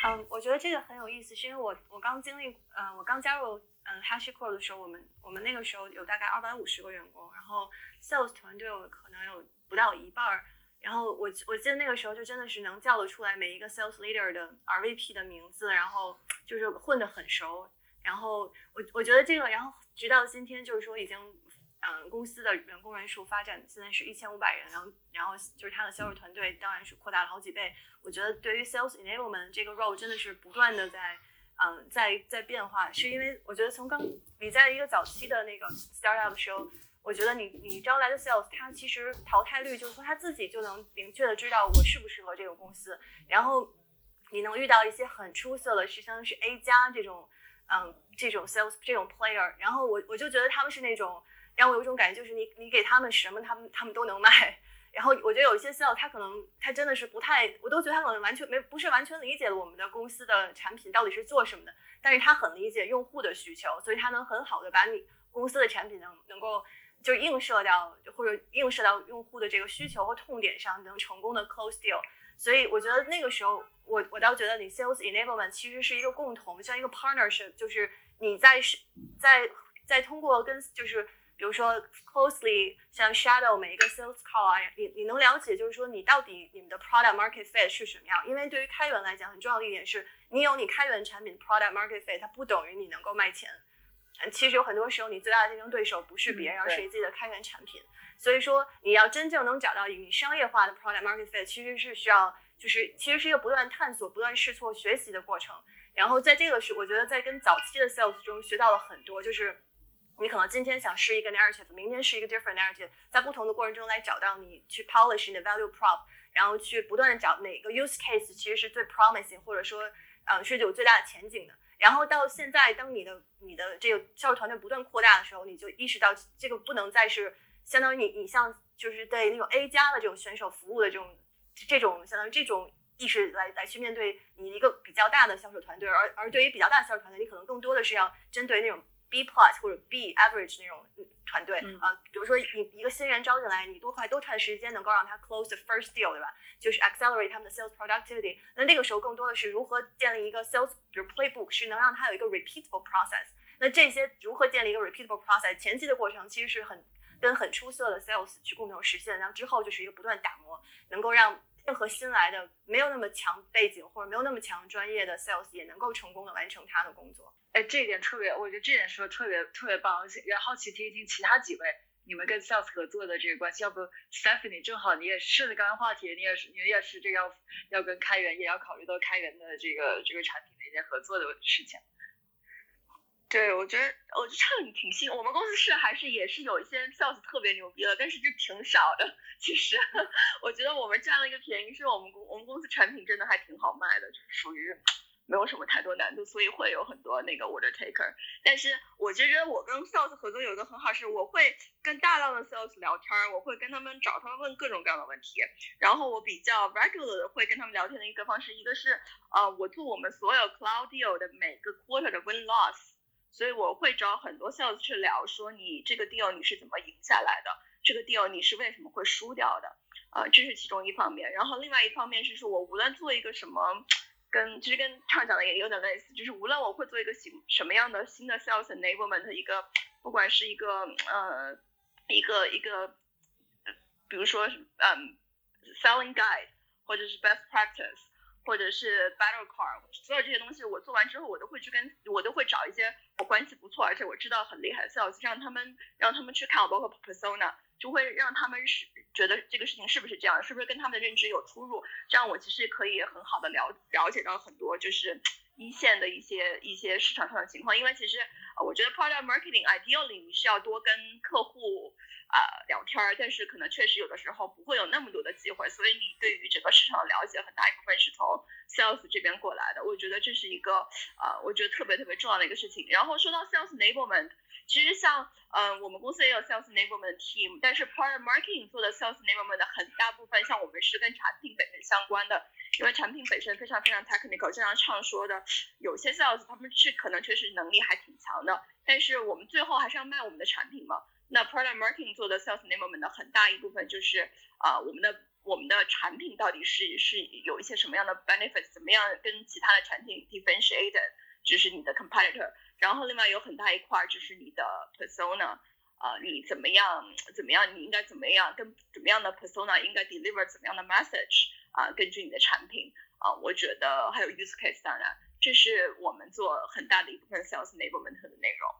Speaker 6: 嗯，我觉得这个很有意思，是因为我我刚经历，嗯，我刚加入嗯 HashiCorp 的时候，我们我们那个时候有大概二百五十个员工，然后 sales 团队可能有不到一半儿。然后我我记得那个时候就真的是能叫得出来每一个 sales leader 的 RVP 的名字，然后就是混得很熟。然后我我觉得这个，然后直到今天就是说已经，嗯，公司的员工人数发展现在是一千五百人，然后然后就是他的销售团队当然是扩大了好几倍。我觉得对于 sales enablement 这个 role 真的是不断的在，嗯，在在变化，是因为我觉得从刚你在一个早期的那个 startup 的时候。我觉得你你招来的 sales，他其实淘汰率就是说他自己就能明确的知道我适不适合这个公司，然后你能遇到一些很出色的，是相当于是 A 加这种，嗯，这种 sales 这种 player，然后我我就觉得他们是那种让我有种感觉，就是你你给他们什么，他们他们都能卖。然后我觉得有一些 sales，他可能他真的是不太，我都觉得他可能完全没不是完全理解了我们的公司的产品到底是做什么的，但是他很理解用户的需求，所以他能很好的把你公司的产品能能够。就映射到或者映射到用户的这个需求和痛点上，能成功的 close deal。所以我觉得那个时候，我我倒觉得你 sales enablement 其实是一个共同，像一个 partnership，就是你在是在在通过跟就是比如说 closely 像 shadow 每一个 sales call 啊，你你能了解就是说你到底你们的 product market fit 是什么样？因为对于开源来讲，很重要的一点是你有你开源产品 product market fit，它不等于你能够卖钱。其实有很多时候，你最大的竞争对手不是别人，而是你自己的开源产品。所以说，你要真正能找到你商业化的 product market fit，其实是需要，就是其实是一个不断探索、不断试错、学习的过程。然后在这个是，我觉得在跟早期的 sales 中学到了很多，就是你可能今天想试一个 narrative，明天试一个 different narrative，在不同的过程中来找到你去 polish 你的 value prop，然后去不断的找哪个 use case 其实是最 promising，或者说，嗯，是有最大的前景的。然后到现在，当你的你的这个销售团队不断扩大的时候，你就意识到这个不能再是相当于你你像就是对那种 A 加的这种选手服务的这种这种相当于这种意识来来去面对你一个比较大的销售团队，而而对于比较大的销售团队，你可能更多的是要针对那种。B plus 或者 B average 那种团队啊，比如说你一个新人招进来，你多快多长时间能够让他 close the first deal，对吧？就是 accelerate 他们的 sales productivity。那那个时候更多的是如何建立一个 sales 比如 playbook，是能让他有一个 repeatable process。那这些如何建立一个 repeatable process？前期的过程其实是很跟很出色的 sales 去共同实现，然后之后就是一个不断打磨，能够让任何新来的没有那么强背景或者没有那么强专业的 sales 也能够成功的完成他的工作。
Speaker 3: 哎，这一点特别，我觉得这点说特别特别棒。也好奇听一听其他几位你们跟 sales 合作的这个关系。要不 Stephanie 正好你也顺着刚刚话题，你也是你也是这个要要跟开源也要考虑到开源的这个这个产品的一些合作的事情。
Speaker 4: 对，我觉得我觉得唱挺新，我们公司是还是也是有一些 sales 特别牛逼的，但是就挺少的。其实 我觉得我们占了一个便宜，是我们公我们公司产品真的还挺好卖的，就是属于。
Speaker 5: 没有什么太多难度，所以会有很多那个 order taker。但是我觉得我跟 sales 合作有一个很好，是我会跟大量的 sales 聊天，我会跟他们找他们问各种各样的问题。然后我比较 regular 的会跟他们聊天的一个方式，一个是呃，我做我们所有 cloud deal 的每个 quarter 的 win loss，所以我会找很多 sales 去聊，说你这个 deal 你是怎么赢下来的，这个 deal 你是为什么会输掉的，呃，这是其中一方面。然后另外一方面是说我无论做一个什么。跟其实跟畅讲的也有点类似，就是无论我会做一个新什么样的新的 sales enablement 一个，不管是一个呃一个一个，比如说嗯 selling guide 或者是 best practice 或者是 battle card，所有这些东西我做完之后，我都会去跟我都会找一些我关系不错而且我知道很厉害的 sales，让他们让他们去看我，包括 persona。就会让他们是觉得这个事情是不是这样，是不是跟他们的认知有出入？这样我其实可以很好的了了解到很多就是一线的一些一些市场上的情况。因为其实我觉得 product marketing ideally 你是要多跟客户啊聊天儿，但是可能确实有的时候不会有那么多的机会，所以你对于整个市场的了解很大一部分是从 sales 这边过来的。我觉得这是一个啊，我觉得特别特别重要的一个事情。然后说到 sales enablement。其实像，嗯，我们公司也有 sales enablement team，但是 product marketing 做的 sales enablement 的很大部分，像我们是跟产品本身相关的，因为产品本身非常非常 technical，就像畅说的，有些 sales 他们是可能确实能力还挺强的，但是我们最后还是要卖我们的产品嘛。那 product marketing 做的 sales enablement 的很大一部分就是，啊，我们的我们的产品到底是是有一些什么样的 benefits，怎么样跟其他的产品 differentiate，就是你的 competitor。然后另外有很大一块就是你的 persona，啊，你怎么样怎么样，你应该怎么样跟怎么样的 persona 应该 deliver 怎么样的 message 啊，根据你的产品啊，我觉得还有 use case，当然这是我们做很大的一部分 sales enablement 的内容。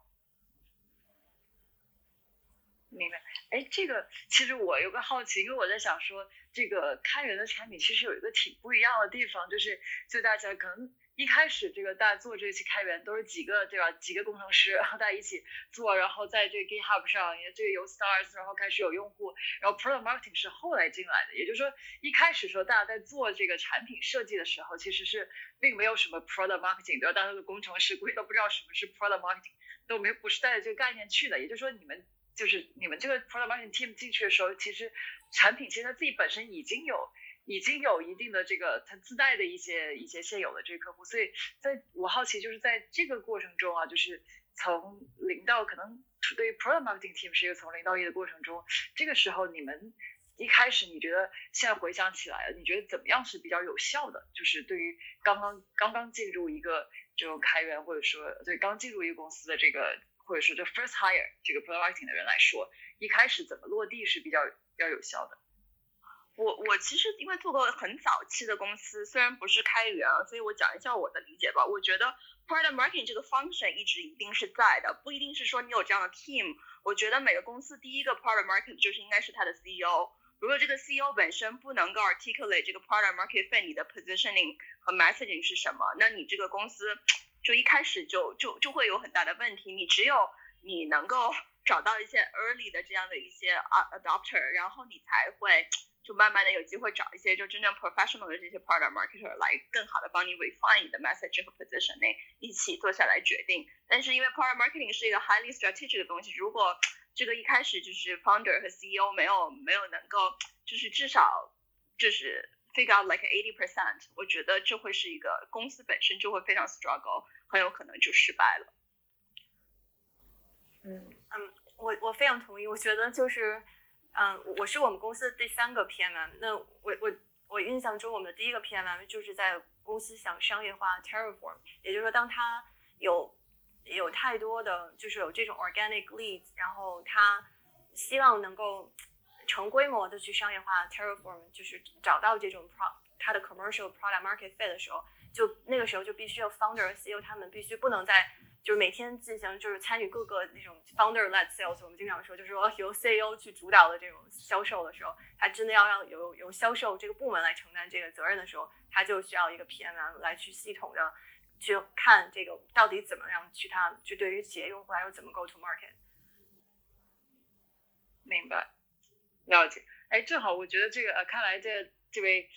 Speaker 3: 明白。哎，这个其实我有个好奇，因为我在想说，这个开源的产品其实有一个挺不一样的地方，就是就大家可能。一开始这个大家做这期开源都是几个对吧？几个工程师，然后大家一起做，然后在这个 GitHub 上也这个有 stars，然后开始有用户，然后 product marketing 是后来进来的。也就是说，一开始说大家在做这个产品设计的时候，其实是并没有什么 product marketing，对吧？大家的工程师估计都不知道什么是 product marketing，都没不是带着这个概念去的。也就是说，你们就是你们这个 product marketing team 进去的时候，其实产品其实它自己本身已经有。已经有一定的这个它自带的一些一些现有的这个客户，所以在我好奇就是在这个过程中啊，就是从零到可能对于 product marketing team 是一个从零到一的过程中，这个时候你们一开始你觉得现在回想起来，你觉得怎么样是比较有效的？就是对于刚刚刚刚进入一个这种开源或者说对刚进入一个公司的这个或者说这 first hire 这个 product marketing 的人来说，一开始怎么落地是比较比较有效的？
Speaker 5: 我我其实因为做过很早期的公司，虽然不是开源啊，所以我讲一下我的理解吧。我觉得 product marketing 这个 function 一直一定是在的，不一定是说你有这样的 team。我觉得每个公司第一个 product marketing 就是应该是它的 CEO。如果这个 CEO 本身不能够 articulate 这个 product market fit 你的 positioning 和 messaging 是什么，那你这个公司就一开始就就就会有很大的问题。你只有你能够找到一些 early 的这样的一些 adopter，然后你才会。就慢慢的有机会找一些就真正 professional 的这些 product marketer 来更好的帮你 refine 你的 message 和 positioning，一起坐下来决定。但是因为 product marketing 是一个 highly strategic 的东西，如果这个一开始就是 founder 和 CEO 没有没有能够就是至少就是 figure out like eighty percent，我觉得这会是一个公司本身就会非常 struggle，很有可能就失败了。
Speaker 6: 嗯嗯，我我非常同意，我觉得就是。嗯，我是我们公司的第三个 PMM。那我我我印象中，我们的第一个 PMM 就是在公司想商业化 Terraform，也就是说，当他有有太多的就是有这种 organic leads，然后他希望能够成规模的去商业化 Terraform，就是找到这种 pro 它的 commercial product market fit 的时候，就那个时候就必须要 founder CEO 他们必须不能在。就是每天进行，就是参与各个那种 founder-led sales，我们经常说，就是说由 CEO 去主导的这种销售的时候，他真的要让由由销售这个部门来承担这个责任的时候，他就需要一个 PM 来去系统的去看这个到底怎么样去他，就对于企业用户来说怎么 go to market。
Speaker 3: 明白，了解。哎，正好我觉得这个呃，看来这这位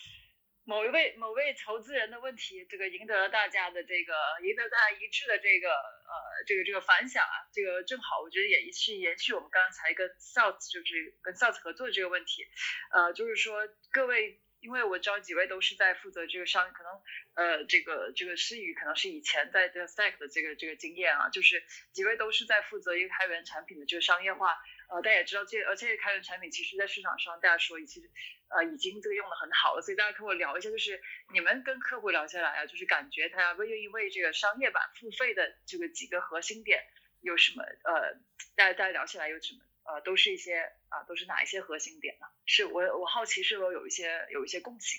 Speaker 3: 某一位某位投资人的问题，这个赢得了大家的这个赢得大家一致的这个呃这个这个反响啊，这个正好我觉得也是延续我们刚才跟 South 就是跟 South 合作的这个问题，呃就是说各位。因为我知道几位都是在负责这个商，可能呃这个这个诗雨可能是以前在这 Stack 的这个这个经验啊，就是几位都是在负责一个开源产品的这个商业化，呃大家也知道这而且开源产品其实在市场上大家说其实呃已经这个用的很好了，所以大家跟我聊一下，就是你们跟客户聊下来啊，就是感觉他愿意为这个商业版付费的这个几个核心点有什么呃大家大家聊起来有什么？呃，都是一些啊，都是哪一些核心点呢？是我我好奇是否有一些有一些共性。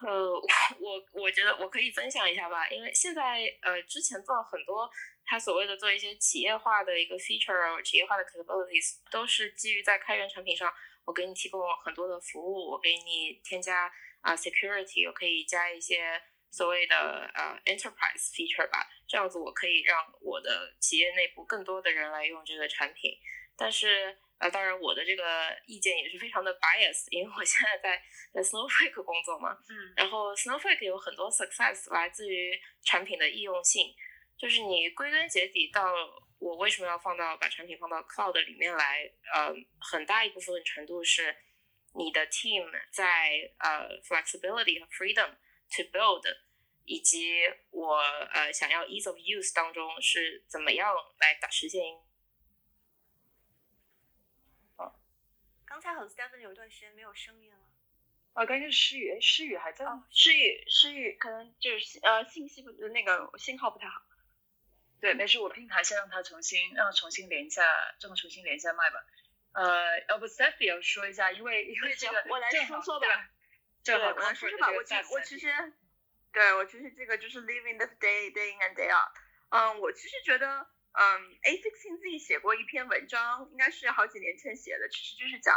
Speaker 4: 呃，我我觉得我可以分享一下吧，因为现在呃之前做了很多，他所谓的做一些企业化的一个 feature，企业化的 capabilities，都是基于在开源产品上，我给你提供很多的服务，我给你添加啊 security，我可以加一些。所谓的呃 enterprise feature 吧，这样子我可以让我的企业内部更多的人来用这个产品。但是呃，当然我的这个意见也是非常的 bias，因为我现在在在 Snowflake 工作嘛，嗯，然后 Snowflake 有很多 success 来自于产品的易用性，就是你归根结底到我为什么要放到把产品放到 cloud 里面来，呃，很大一部分程度是你的 team 在呃 flexibility 和 freedom。To build，以及我呃想要 ease of use 当中是怎么样来达实现？
Speaker 5: 哦，刚才好像 Stephen 有段时间没有声音了。
Speaker 3: 啊，刚才是诗雨，诗雨还在吗？
Speaker 5: 诗雨，诗雨可能就是呃信息不那个信号不太好。
Speaker 3: 对，没事，我平台先让他重新让重新连一下，正重新连一下麦吧。呃，要不 Stephen 说一下，因为因为这个
Speaker 5: 我来说说吧。
Speaker 3: 对，
Speaker 5: 我来说说吧。我其我其实，对我其实这个就是 living the day day in and day out。嗯，我其实觉得，嗯，A sixteen 自己写过一篇文章，应该是好几年前写的，其实就是讲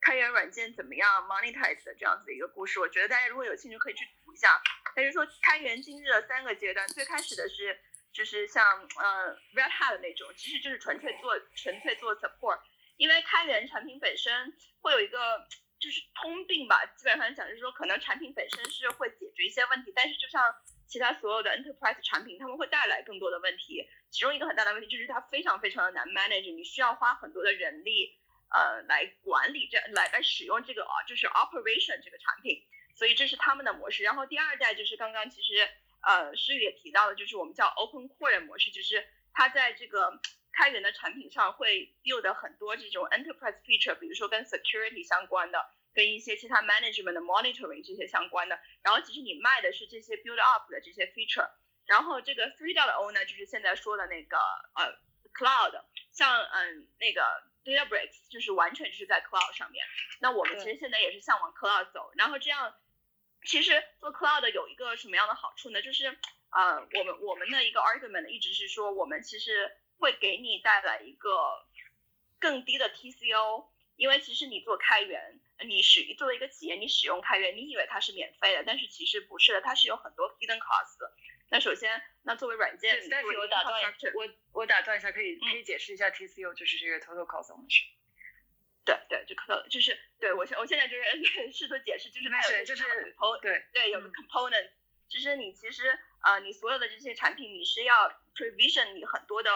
Speaker 5: 开源软件怎么样 monetize 的这样子的一个故事。我觉得大家如果有兴趣可以去读一下。他就说开源经历了三个阶段，最开始的是就是像呃 Red Hat 那种，其实就是纯粹做纯粹做 support，因为开源产品本身会有一个。就是通病吧，基本上讲就是说，可能产品本身是会解决一些问题，但是就像其他所有的 enterprise 产品，他们会带来更多的问题。其中一个很大的问题就是它非常非常的难 manage，你需要花很多的人力，呃，来管理这来来使用这个啊，就是 operation 这个产品。所以这是他们的模式。然后第二代就是刚刚其实呃诗雨也提到的，就是我们叫 open core 的模式，就是它在这个开源的产品上会 build 很多这种 enterprise feature，比如说跟 security 相关的，跟一些其他 management 的 monitoring 这些相关的。然后其实你卖的是这些 build up 的这些 feature。然后这个 three dot o 呢，就是现在说的那个呃 cloud，像嗯那个 Databricks 就是完全就是在 cloud 上面。那我们其实现在也是向往 cloud 走。然后这样，其实做 cloud 有一个什么样的好处呢？就是呃我们我们的一个 argument 一直是说，我们其实会给你带来一个更低的 TCO，因为其实你做开源，你使作为一个企业，你使用开源，你以为它是免费的，但是其实不是的，它是有很多 hidden cost。那首先，那作为软件，
Speaker 3: 我打断我我打断一下，可以可以解释一下 TCO，就是这个 total cost ownership。
Speaker 5: 对对，就可就是对我现我现在就是 试图解释，就是它有
Speaker 3: 就是
Speaker 5: 对对有个 component，就是你其实呃你所有的这些产品，你是要 provision 你很多的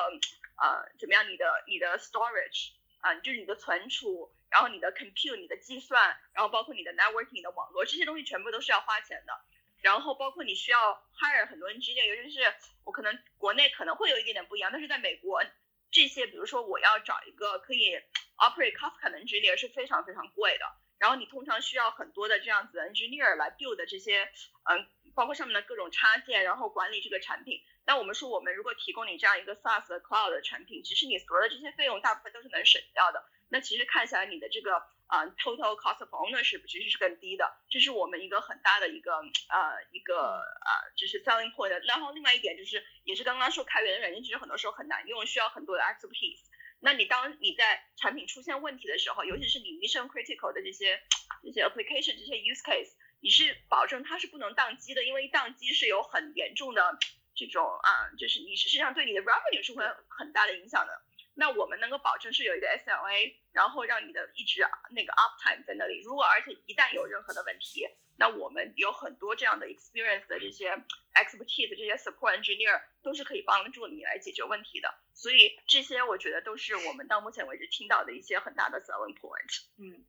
Speaker 5: 呃怎么样你的你的 storage 啊就是你的存储，然后你的 compute 你的计算，然后包括你的 networking 你的网络这些东西全部都是要花钱的，然后包括你需要 hire 很多 engineer，尤其是我可能国内可能会有一点点不一样，但是在美国这些比如说我要找一个可以 operate Kafka 的 engineer 是非常非常贵的，然后你通常需要很多的这样子的 engineer 来 build 这些嗯。包括上面的各种插件，然后管理这个产品。那我们说，我们如果提供你这样一个 SaaS 的 Cloud 的产品，其实你所有的这些费用大部分都是能省掉的。那其实看起来，你的这个啊 Total Cost of Ownership 其实是更低的。这是我们一个很大的一个呃一个呃就是 Selling Point。然后另外一点就是，也是刚刚说开源的软件其实很多时候很难用，需要很多的 expertise。那你当你在产品出现问题的时候，尤其是你 Mission Critical 的这些这些 Application 这些 Use Case。你是保证它是不能宕机的，因为宕机是有很严重的这种啊，就是你实际上对你的 revenue 是会有很大的影响的。那我们能够保证是有一个 SLA，然后让你的一直那个 uptime 在那里。如果而且一旦有任何的问题，那我们有很多这样的 experience 的这些 expertise，这些 support engineer 都是可以帮助你来解决问题的。所以这些我觉得都是我们到目前为止听到的一些很大的 selling point。
Speaker 3: 嗯。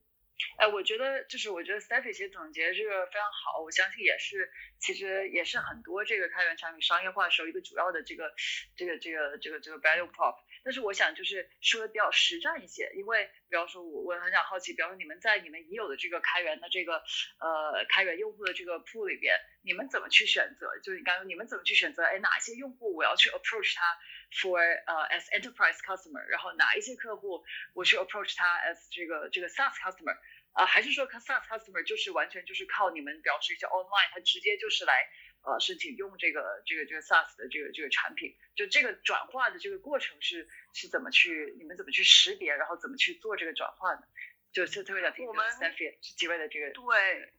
Speaker 3: 哎，我觉得就是我觉得 Stephy 其实总结这个非常好，我相信也是，其实也是很多这个开源产品商业化的时候一个主要的这个这个这个这个这个 value prop。但是我想就是说的比较实战一些，因为比方说我我很想好奇，比方说你们在你们已有的这个开源的这个呃开源用户的这个 pool 里边，你们怎么去选择？就是你刚刚你们怎么去选择？哎，哪些用户我要去 approach 他 for 呃 as enterprise customer，然后哪一些客户我去 approach 他 as 这个这个 SaaS customer？啊，还是说 SaaS customer 就是完全就是靠你们表示一些 online，他直接就是来呃申请用这个这个这个 SaaS 的这个这个产品，就这个转化的这个过程是是怎么去你们怎么去识别，然后怎么去做这个转化呢？就是特别想听
Speaker 5: 我们
Speaker 3: Stephy 几位的这个。
Speaker 5: 对，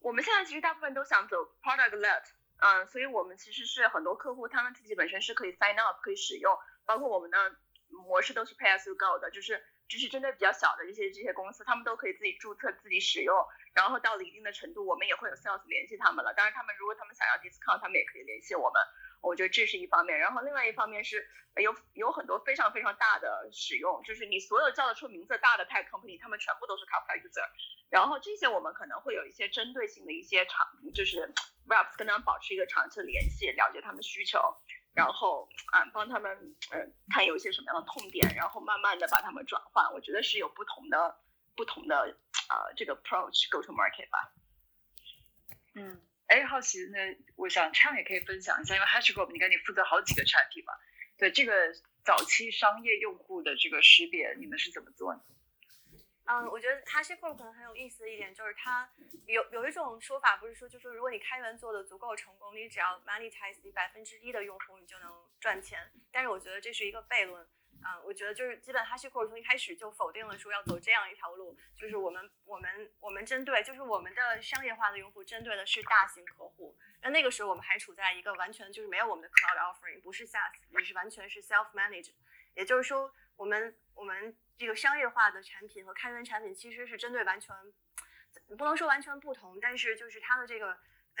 Speaker 5: 我们现在其实大部分都想走 product led，嗯，所以我们其实是很多客户他们自己本身是可以 sign up 可以使用，包括我们的模式都是 pay as you go 的，就是。就是针对比较小的这些这些公司，他们都可以自己注册、自己使用，然后到了一定的程度，我们也会有 sales 联系他们了。当然，他们如果他们想要 discount，他们也可以联系我们。我觉得这是一方面，然后另外一方面是有有很多非常非常大的使用，就是你所有叫得出名字大的 tech company，他们全部都是 Kafka user。然后这些我们可能会有一些针对性的一些长，就是 reps 跟他们保持一个长期的联系，了解他们需求。然后啊，帮他们呃看有一些什么样的痛点，然后慢慢的把他们转换。我觉得是有不同的不同的呃这个 approach go to market 吧。
Speaker 3: 嗯，哎，好奇那我想唱也可以分享一下，因为 HashiCorp 你看你负责好几个产品嘛，对这个早期商业用户的这个识别，你们是怎么做呢？
Speaker 6: 嗯，我觉得 HashiCorp 可能很有意思的一点就是它有有一种说法，不是说，就是如果你开源做的足够成功，你只要 monetize 你百分之一的用户，你就能赚钱。但是我觉得这是一个悖论。嗯，我觉得就是基本 HashiCorp 从一开始就否定了说要走这样一条路，就是我们我们我们针对就是我们的商业化的用户针对的是大型客户。那那个时候我们还处在一个完全就是没有我们的 cloud offering，不是 SaaS，也是完全是 self manage，。也就是说，我们我们。这个商业化的产品和开源产品其实是针对完全，不能说完全不同，但是就是它的这个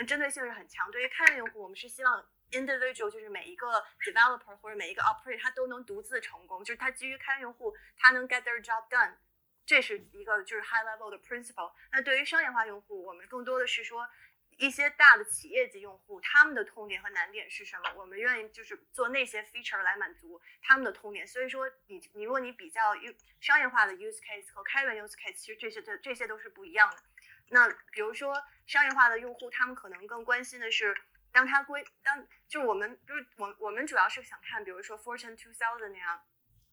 Speaker 6: 针对性是很强。对于开源用户，我们是希望 individual 就是每一个 developer 或者每一个 operator 他都能独自成功，就是他基于开源用户他能 get their job done，这是一个就是 high level 的 principle。那对于商业化用户，我们更多的是说。一些大的企业级用户，他们的痛点和难点是什么？我们愿意就是做那些 feature 来满足他们的痛点。所以说，你你如果你比较 U 商业化的 use case 和开源 use case，其实这些这这些都是不一样的。那比如说商业化的用户，他们可能更关心的是，当他归当就是我们就是我我们主要是想看，比如说 Fortune Two Thousand 那样，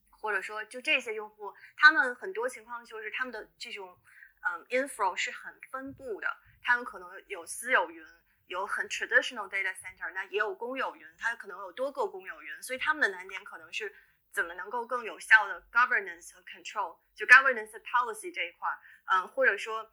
Speaker 6: 或者说就这些用户，他们很多情况就是他们的这种嗯 info 是很分布的。他们可能有私有云，有很 traditional data center，那也有公有云，它可能有多个公有云，所以他们的难点可能是怎么能够更有效的 governance 和 control，就 governance policy 这一块儿，嗯，或者说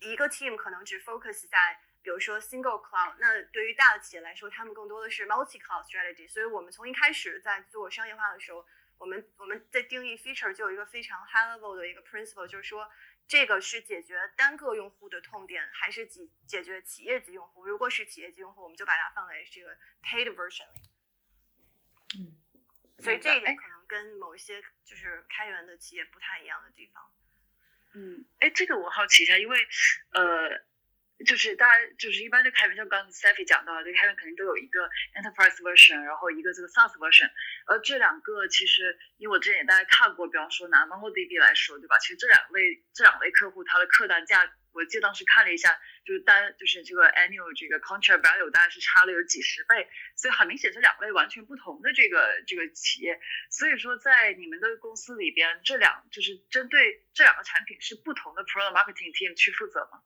Speaker 6: 一个 team 可能只 focus 在比如说 single cloud，那对于大的企业来说，他们更多的是 multi cloud strategy，所以我们从一开始在做商业化的时候，我们我们在定义 feature 就有一个非常 high level 的一个 principle，就是说。这个是解决单个用户的痛点，还是解解决企业级用户？如果是企业级用户，我们就把它放在这个 paid version 里。
Speaker 3: 嗯，
Speaker 6: 所以这一点可能跟某一些就是开源的企业不太一样的地方。
Speaker 3: 嗯，哎，这个我好奇一下，因为呃。就是大家就是一般的开源，像刚才 Stephy 讲到，这开源肯定都有一个 Enterprise version，然后一个这个 SaaS version。而这两个其实，因为我之前也大家看过，比方说拿 MongoDB 来说，对吧？其实这两类这两类客户，他的客单价，我记得当时看了一下，就是单就是这个 annual 这个 contract value 大概是差了有几十倍，所以很明显是两类完全不同的这个这个企业。所以说，在你们的公司里边，这两就是针对这两个产品是不同的 product marketing team 去负责吗？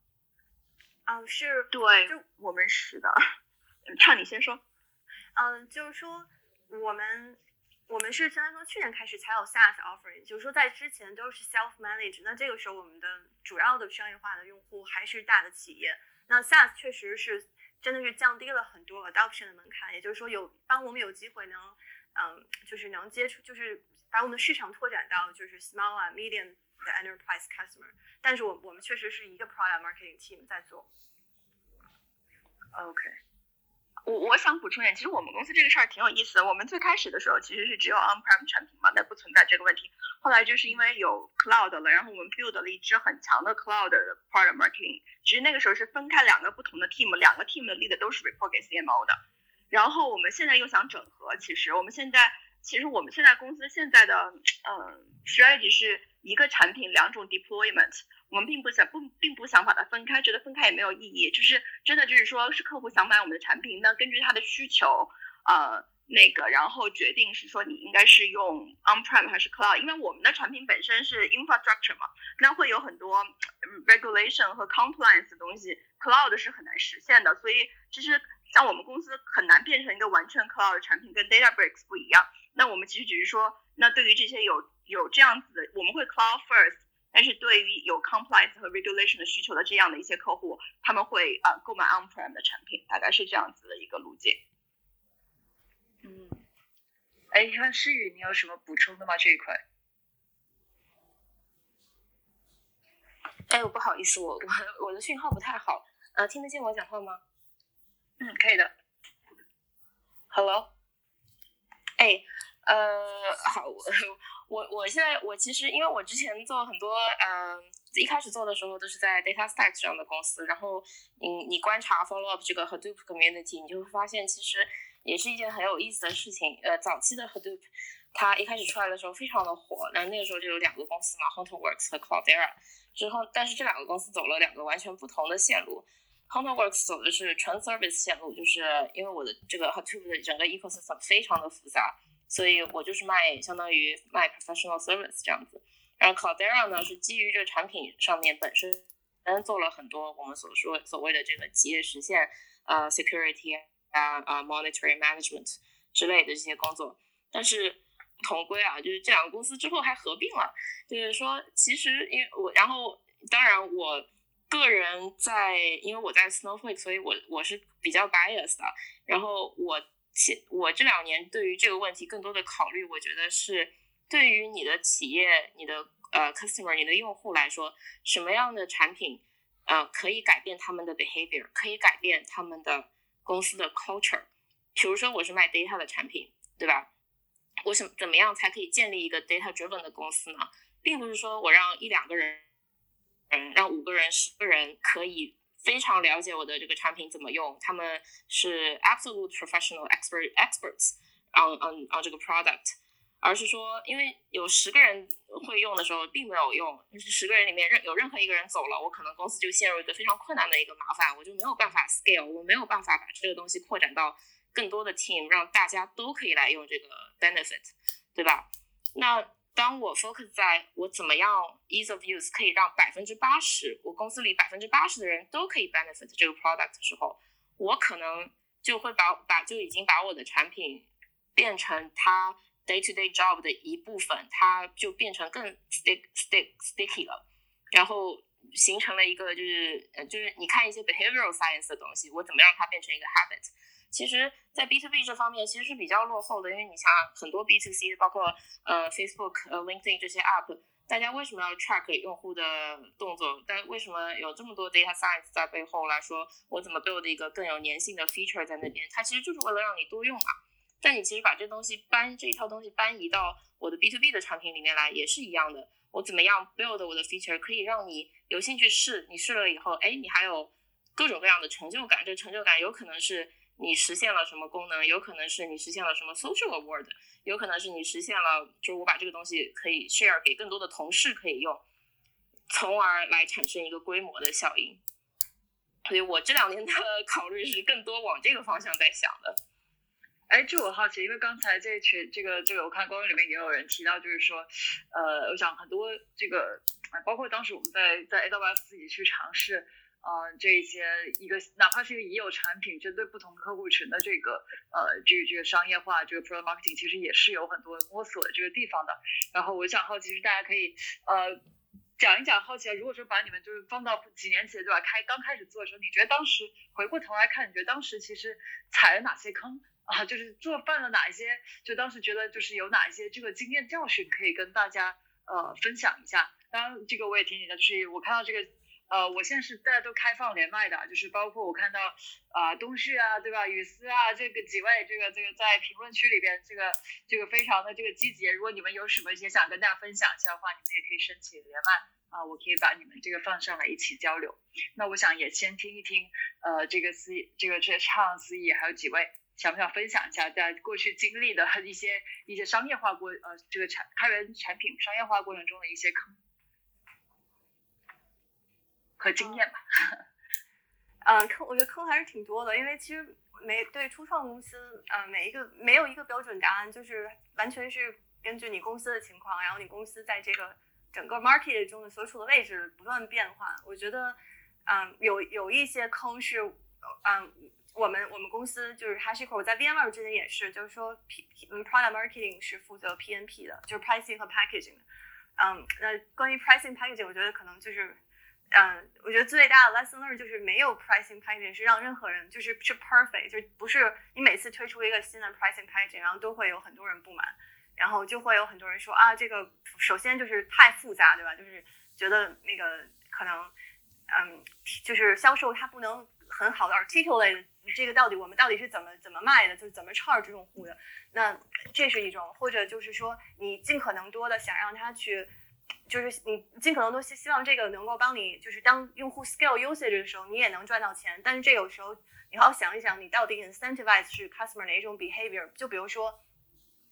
Speaker 6: 嗯，是
Speaker 5: 对，
Speaker 6: 就
Speaker 5: 我们是的。唱，你先说。
Speaker 6: 嗯，就是说我们我们是相当于从去年开始才有 SaaS offering，就是说在之前都是 self managed。那这个时候我们的主要的商业化的用户还是大的企业。那 SaaS 确实是真的是降低了很多 adoption 的门槛，也就是说有帮我们有机会能嗯，就是能接触，就是把我们的市场拓展到就是 small 啊 medium 的 enterprise customer。但是我我们确实是一个 product marketing team 在做。
Speaker 5: OK，我我想补充一点，其实我们公司这个事儿挺有意思的。我们最开始的时候其实是只有 on-prem 产品嘛，那不存在这个问题。后来就是因为有 cloud 了，然后我们 build 了一支很强的 cloud 的 product marketing。其实那个时候是分开两个不同的 team，两个 team 的 lead 都是 report 给 CMO 的。然后我们现在又想整合，其实我们现在其实我们现在公司现在的嗯 strategy 是一个产品两种 deployment。我们并不想不并不想把它分开，觉得分开也没有意义。就是真的就是说，是客户想买我们的产品，那根据他的需求，呃，那个然后决定是说你应该是用 on-prem 还是 cloud，因为我们的产品本身是 infrastructure 嘛，那会有很多 regulation 和 compliance 的东西，cloud 是很难实现的。所以其实像我们公司很难变成一个完全 cloud 的产品，跟 Databricks 不一样。那我们其实只是说，那对于这些有有这样子的，我们会 cloud first。但是对于有 compliance 和 regulation 的需求的这样的一些客户，他们会呃购买 on-prem 的产品，大概是这样子的一个路径。
Speaker 1: 嗯，哎，看诗雨，你有什么补充的吗？这一块？
Speaker 4: 哎，我不好意思，我我我的讯号不太好，呃，听得见我讲话吗？
Speaker 1: 嗯，可以的。
Speaker 4: Hello，哎，呃，好，我我现在我其实因为我之前做很多，呃，一开始做的时候都是在 Data Stack 这样的公司，然后你你观察 follow up 这个 Hadoop community，你就会发现其实也是一件很有意思的事情。呃，早期的 Hadoop 它一开始出来的时候非常的火，那那个时候就有两个公司嘛，HunterWorks 和 Cloudera。之后，但是这两个公司走了两个完全不同的线路。HunterWorks 走的是纯 service 线路，就是因为我的这个 Hadoop 的整个 ecosystem 非常的复杂，所以我就是卖相当于卖 professional service 这样子。然后 Caldera 呢是基于这个产品上面本身做了很多我们所说所谓的这个企业实现呃 security 啊啊 monetary management 之类的这些工作，但是同归啊，就是这两个公司之后还合并了，就是说其实因为我然后当然我。个人在，因为我在 Snowflake，所以我我是比较 biased 的。然后我其我这两年对于这个问题更多的考虑，我觉得是对于你的企业、你的呃 customer、你的用户来说，什么样的产品呃可以改变他们的 behavior，可以改变他们的公司的 culture。比如说我是卖 data 的产品，对吧？我想怎么样才可以建立一个 data driven 的公司呢？并不是说我让一两个人。嗯，让五个人、十个人可以非常了解我的这个产品怎么用，他们是 absolute professional expert experts on on on 这个 product，而是说，因为有十个人会用的时候，并没有用，就是十个人里面任有任何一个人走了，我可能公司就陷入一个非常困难的一个麻烦，我就没有办法 scale，我没有办法把这个东西扩展到更多的 team，让大家都可以来用这个 benefit，对吧？那当我 focus 在我怎么样 ease of use 可以让百分之八十我公司里百分之八十的人都可以 benefit 这个 product 的时候，我可能就会把把就已经把我的产品变成它 day to day job 的一部分，它就变成更 stick stick sticky 了，然后形成了一个就是呃就是你看一些 behavioral science 的东西，我怎么让它变成一个 habit。其实，在 B to B 这方面其实是比较落后的，因为你想很多 B to C，包括呃 Facebook、呃 LinkedIn 这些 App，大家为什么要 track 用户的动作？但为什么有这么多 data science 在背后来说，我怎么 build 一个更有粘性的 feature 在那边？它其实就是为了让你多用嘛。但你其实把这东西搬这一套东西搬移到我的 B to B 的产品里面来，也是一样的。我怎么样 build 我的 feature 可以让你有兴趣试？你试了以后，哎，你还有各种各样的成就感。这成就感有可能是。你实现了什么功能？有可能是你实现了什么 social award，有可能是你实现了，就是我把这个东西可以 share 给更多的同事可以用，从而来产生一个规模的效应。所以我这两年的 考虑是更多往这个方向在想的。
Speaker 1: 哎，这我好奇，因为刚才这群这个这个我看公众里面也有人提到，就是说，呃，我想很多这个，包括当时我们在在 AWS 自己去尝试。呃，这些一个哪怕是一个已有产品，针对不同客户群的这个呃，这个这个商业化，这个 product marketing 其实也是有很多摸索的这个地方的。然后我想好奇是大家可以呃讲一讲，好奇啊，如果说把你们就是放到几年前对吧，开刚开始做的时候，你觉得当时回过头来看，你觉得当时其实踩了哪些坑？
Speaker 3: 啊，就是做犯了哪一些，就当时觉得就是有哪一些这个经验教训可以跟大家呃分享一下。当然，这个我也提醒一下，就是我看到这个。呃，我现在是大家都开放连麦的，就是包括我看到啊东旭啊，对吧？雨思啊，这个几位，这个这个在评论区里边，这个这个非常的这个积极。如果你们有什么一些想跟大家分享一下的话，你们也可以申请连麦啊，我可以把你们这个放上来一起交流。那我想也先听一听，呃，这个司这个这唱司仪还有几位想不想分享一下在过去经历的一些一些商业化过呃这个产开源产品商业化过程中的一些坑。和经验吧，
Speaker 6: 嗯，坑我觉得坑还是挺多的，因为其实每对初创公司，嗯，每一个没有一个标准答案，就是完全是根据你公司的情况，然后你公司在这个整个 market 中的所处的位置不断变化。我觉得，嗯，有有一些坑是，嗯，我们我们公司就是 Hashico，我在 VMR 之前也是，就是说 P P 嗯 product marketing 是负责 PNP 的，就是 pricing 和 packaging，嗯，那关于 pricing packaging，我觉得可能就是。嗯，我觉得最大的 lesson learn 就是没有 pricing packaging 是让任何人就是是 perfect，就不是你每次推出一个新的 pricing packaging，然后都会有很多人不满，然后就会有很多人说啊，这个首先就是太复杂，对吧？就是觉得那个可能，嗯，就是销售他不能很好的 articulate 这个到底我们到底是怎么怎么卖的，就是怎么 charge 用户的。那这是一种，或者就是说你尽可能多的想让他去。就是你尽可能都希希望这个能够帮你，就是当用户 scale usage 的时候，你也能赚到钱。但是这有时候你好好想一想，你到底 incentivize 是 customer 哪一种 behavior？就比如说，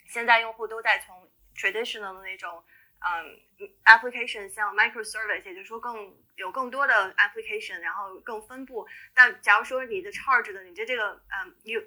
Speaker 6: 现在用户都在从 traditional 的那种，嗯，application 像 microservice，也就是说更有更多的 application，然后更分布。但假如说你的 charge 的你的这个，嗯，you。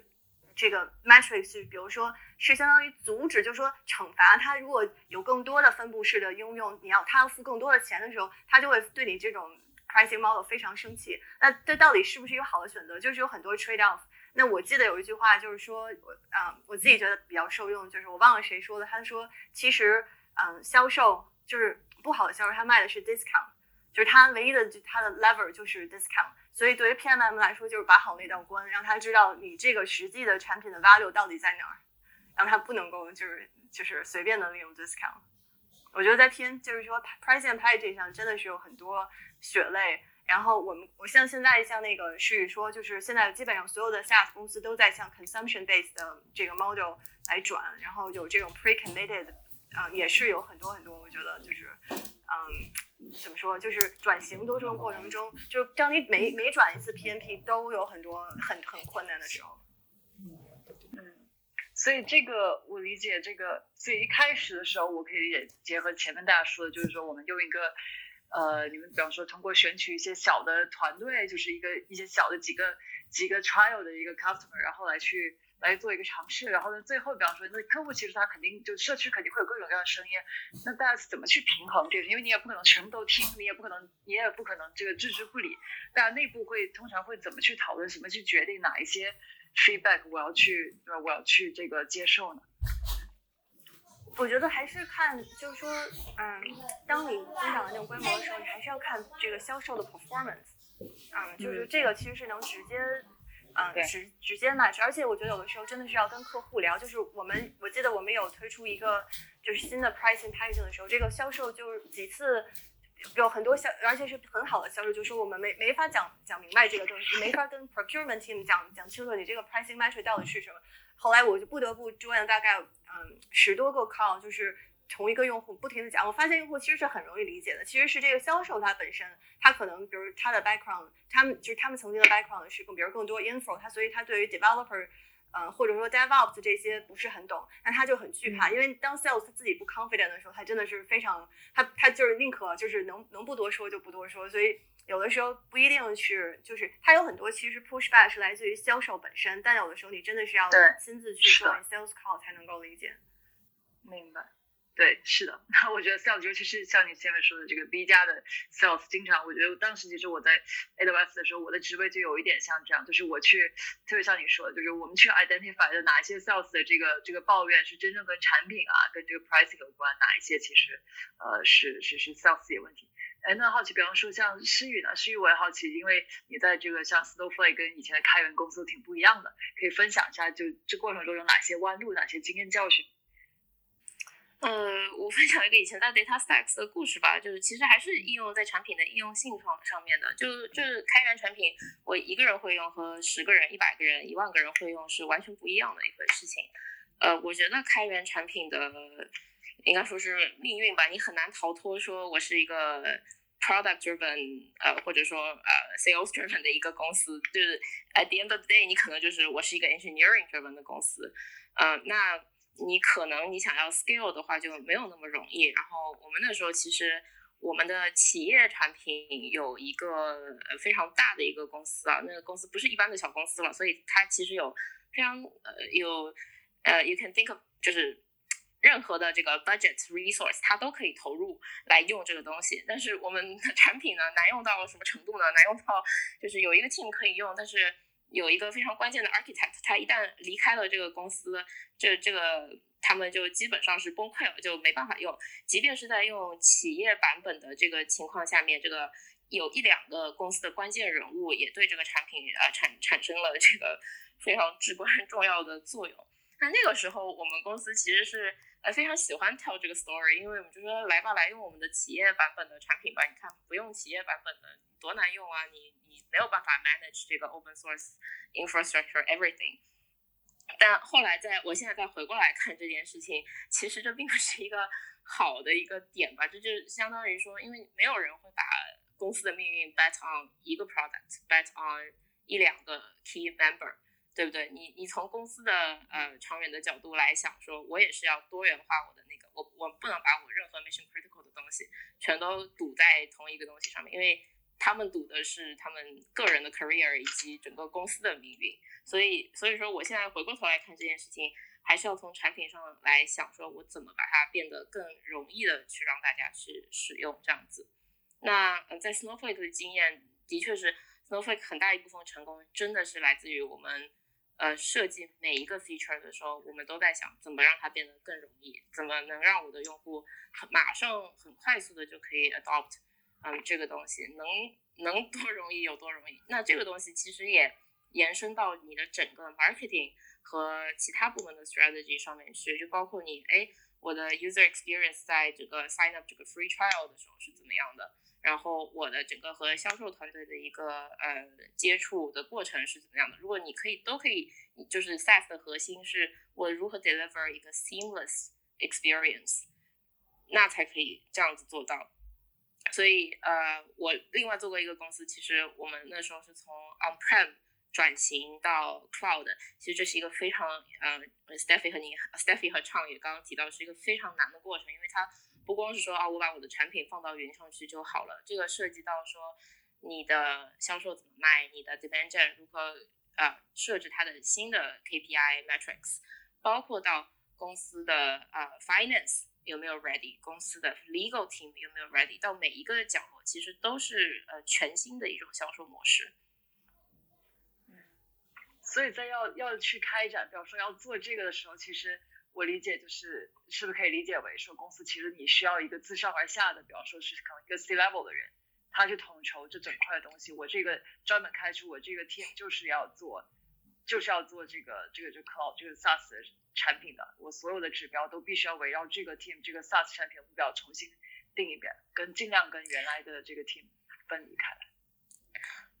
Speaker 6: 这个 matrix，比如说是相当于阻止，就是说惩罚他，如果有更多的分布式的应用，你要他要付更多的钱的时候，他就会对你这种 pricing model 非常生气。那这到底是不是一个好的选择？就是有很多 trade off。那我记得有一句话，就是说，我啊，我自己觉得比较受用，就是我忘了谁说的，他说，其实，嗯，销售就是不好的销售，他卖的是 discount，就是他唯一的他的 lever 就是 discount。所以对于 PMM 来说，就是把好那道关，让他知道你这个实际的产品的 value 到底在哪儿，让他不能够就是就是随便的利用 discount。我觉得在 P 就是说 price and pay 这项真的是有很多血泪。然后我们我像现在像那个是说，就是现在基本上所有的 SaaS 公司都在向 consumption based 的这个 model 来转，然后有这种 pre-committed，啊，也是有很多很多，我觉得就是嗯。怎么说？就是转型过程过程中，就当你每每转一次 PNP，都有很多很很困难的时候。
Speaker 3: 嗯，所以这个我理解，这个所以一开始的时候，我可以也结合前面大家说的，就是说我们用一个呃，你们比方说通过选取一些小的团队，就是一个一些小的几个几个 trial 的一个 customer，然后来去。来做一个尝试，然后呢，最后比方说，那客户其实他肯定就社区肯定会有各种各样的声音，那大家怎么去平衡这个？因为你也不可能全部都听，你也不可能，你也不可能这个置之不理。大家内部会通常会怎么去讨论，怎么去决定哪一些 feedback 我要去，对吧？我要去这个接受呢？
Speaker 6: 我觉得还是看，就是说，嗯，当你增长到那种规模的时候，你还是要看这个销售的 performance，嗯，就是这个其实是能直接。嗯，直直接 match，而且我觉得有的时候真的是要跟客户聊。就是我们，我记得我们有推出一个就是新的 pricing packaging 的时候，这个销售就是几次有很多销，而且是很好的销售，就说我们没没法讲讲明白这个东西，没法跟 procurement team 讲讲清楚你这个 pricing metric 到底是什么。后来我就不得不 join 大概嗯十多个 call，就是。同一个用户不停的讲，我发现用户其实是很容易理解的。其实是这个销售他本身，他可能比如他的 background，他们就是他们曾经的 background 是更比如更多 info，他所以他对于 developer，呃或者说 devops 这些不是很懂，那他就很惧怕，因为当 sales 他自己不 confident 的时候，他真的是非常他他就是宁可就是能能不多说就不多说。所以有的时候不一定是就是他有很多其实 pushback 是来自于销售本身，但有的时候你真的是要亲自去做 sales call 才能够理解。
Speaker 3: 明白。对，是的，那 我觉得 sales，尤其是像你前面说的这个 B 加的 sales，经常我觉得当时其实我在 AWS 的时候，我的职位就有一点像这样，就是我去，特别像你说的，就是我们去 identify 的哪一些 sales 的这个这个抱怨是真正跟产品啊，跟这个 pricing 有关，哪一些其实呃是是是 sales 有问题。
Speaker 1: 哎，那好奇，比方说像诗雨呢？诗雨我也好奇，因为你在这个像 Snowflake 跟以前的开源公司挺不一样的，可以分享一下，就这过程中有哪些弯路，哪些经验教训？
Speaker 4: 呃，我分享一个以前在 DataStax 的故事吧，就是其实还是应用在产品的应用性上上面的，就就是开源产品，我一个人会用和十个人、一百个人、一万个人会用是完全不一样的一个事情。呃，我觉得开源产品的应该说是命运吧，你很难逃脱说我是一个 product driven，呃，或者说呃 sales driven 的一个公司，就是 at the end of the day，你可能就是我是一个 engineering driven 的公司，呃，那。你可能你想要 scale 的话就没有那么容易。然后我们那时候其实我们的企业产品有一个非常大的一个公司啊，那个公司不是一般的小公司了，所以它其实有非常呃有呃 you can think of 就是任何的这个 budget resource 它都可以投入来用这个东西。但是我们的产品呢难用到什么程度呢？难用到就是有一个 team 可以用，但是。有一个非常关键的 architect，他一旦离开了这个公司，这这个他们就基本上是崩溃了，就没办法用。即便是在用企业版本的这个情况下面，这个有一两个公司的关键人物也对这个产品呃产产生了这个非常至关重要的作用。那那个时候我们公司其实是呃非常喜欢 tell 这个 story，因为我们就说来吧，来用我们的企业版本的产品吧。你看不用企业版本的多难用啊，你你。没有办法 manage 这个 open source infrastructure everything，但后来在我现在再回过来看这件事情，其实这并不是一个好的一个点吧，这就相当于说，因为没有人会把公司的命运 bet on 一个 product，bet on 一两个 key member，对不对？你你从公司的呃长远的角度来想，说我也是要多元化我的那个，我我不能把我任何 mission critical 的东西全都赌在同一个东西上面，因为。他们赌的是他们个人的 career 以及整个公司的命运，所以所以说我现在回过头来看这件事情，还是要从产品上来想，说我怎么把它变得更容易的去让大家去使用这样子。那呃，在 Snowflake 的经验的确是 Snowflake 很大一部分成功真的是来自于我们呃设计每一个 feature 的时候，我们都在想怎么让它变得更容易，怎么能让我的用户很马上很快速的就可以 adopt。嗯，这个东西能能多容易有多容易。那这个东西其实也延伸到你的整个 marketing 和其他部门的 strategy 上面去，就包括你，哎，我的 user experience 在这个 sign up 这个 free trial 的时候是怎么样的？然后我的整个和销售团队的一个呃接触的过程是怎么样的？如果你可以都可以，就是 SaaS 的核心是我如何 deliver 一个 seamless experience，那才可以这样子做到。所以，呃，我另外做过一个公司，其实我们那时候是从 on-prem 转型到 cloud，其实这是一个非常，呃，Steffy 和你，Steffy 和畅也刚刚提到是一个非常难的过程，因为它不光是说啊，我把我的产品放到云上去就好了，这个涉及到说你的销售怎么卖，你的 demand gen 如何，呃，设置它的新的 KPI metrics，包括到公司的呃 finance。有没有 ready 公司的 legal team 有没有 ready 到每一个角落，其实都是呃全新的一种销售模式。
Speaker 1: 所以在要要去开展，比方说要做这个的时候，其实我理解就是，是不是可以理解为说公司其实你需要一个自上而下的，比方说是可能一个 C level 的人，他去统筹这整块的东西。我这个专门开出我这个 team 就是要做。就是要做这个这个就 cloud 这个 SaaS 产品的，我所有的指标都必须要围绕这个 team 这个 SaaS 产品的目标重新定一遍，跟尽量跟原来的这个 team 分离开来。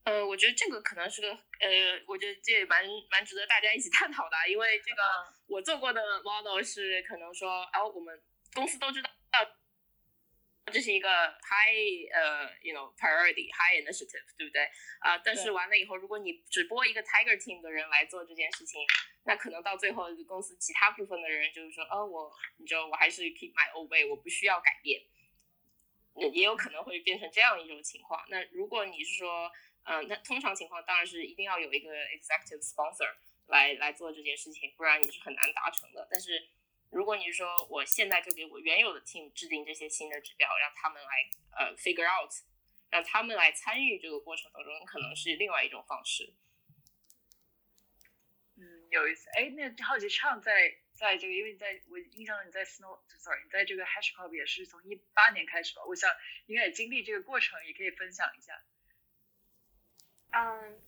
Speaker 4: 呃，我觉得这个可能是个呃，我觉得这也蛮蛮值得大家一起探讨的，因为这个我做过的 model 是可能说，哦，我们公司都知道。这是一个 high 呃，you know priority high initiative，对不对啊？但是完了以后，如果你只拨一个 tiger team 的人来做这件事情，那可能到最后公司其他部分的人就是说，哦，我你就我还是 keep my old way，我不需要改变。也有可能会变成这样一种情况。那如果你是说，嗯，那通常情况当然是一定要有一个 executive sponsor 来来做这件事情，不然你是很难达成的。但是如果你说我现在就给我原有的 team 制定这些新的指标，让他们来呃 figure out，让他们来参与这个过程当中，可能是另外一种方式。
Speaker 1: 嗯，有意思。哎，那好奇畅在在这个，因为你在我印象中你在 Snow，sorry，你在这个 HashiCorp 也是从一八年开始吧？我想应该也经历这个过程，也可以分享一下。
Speaker 6: 嗯，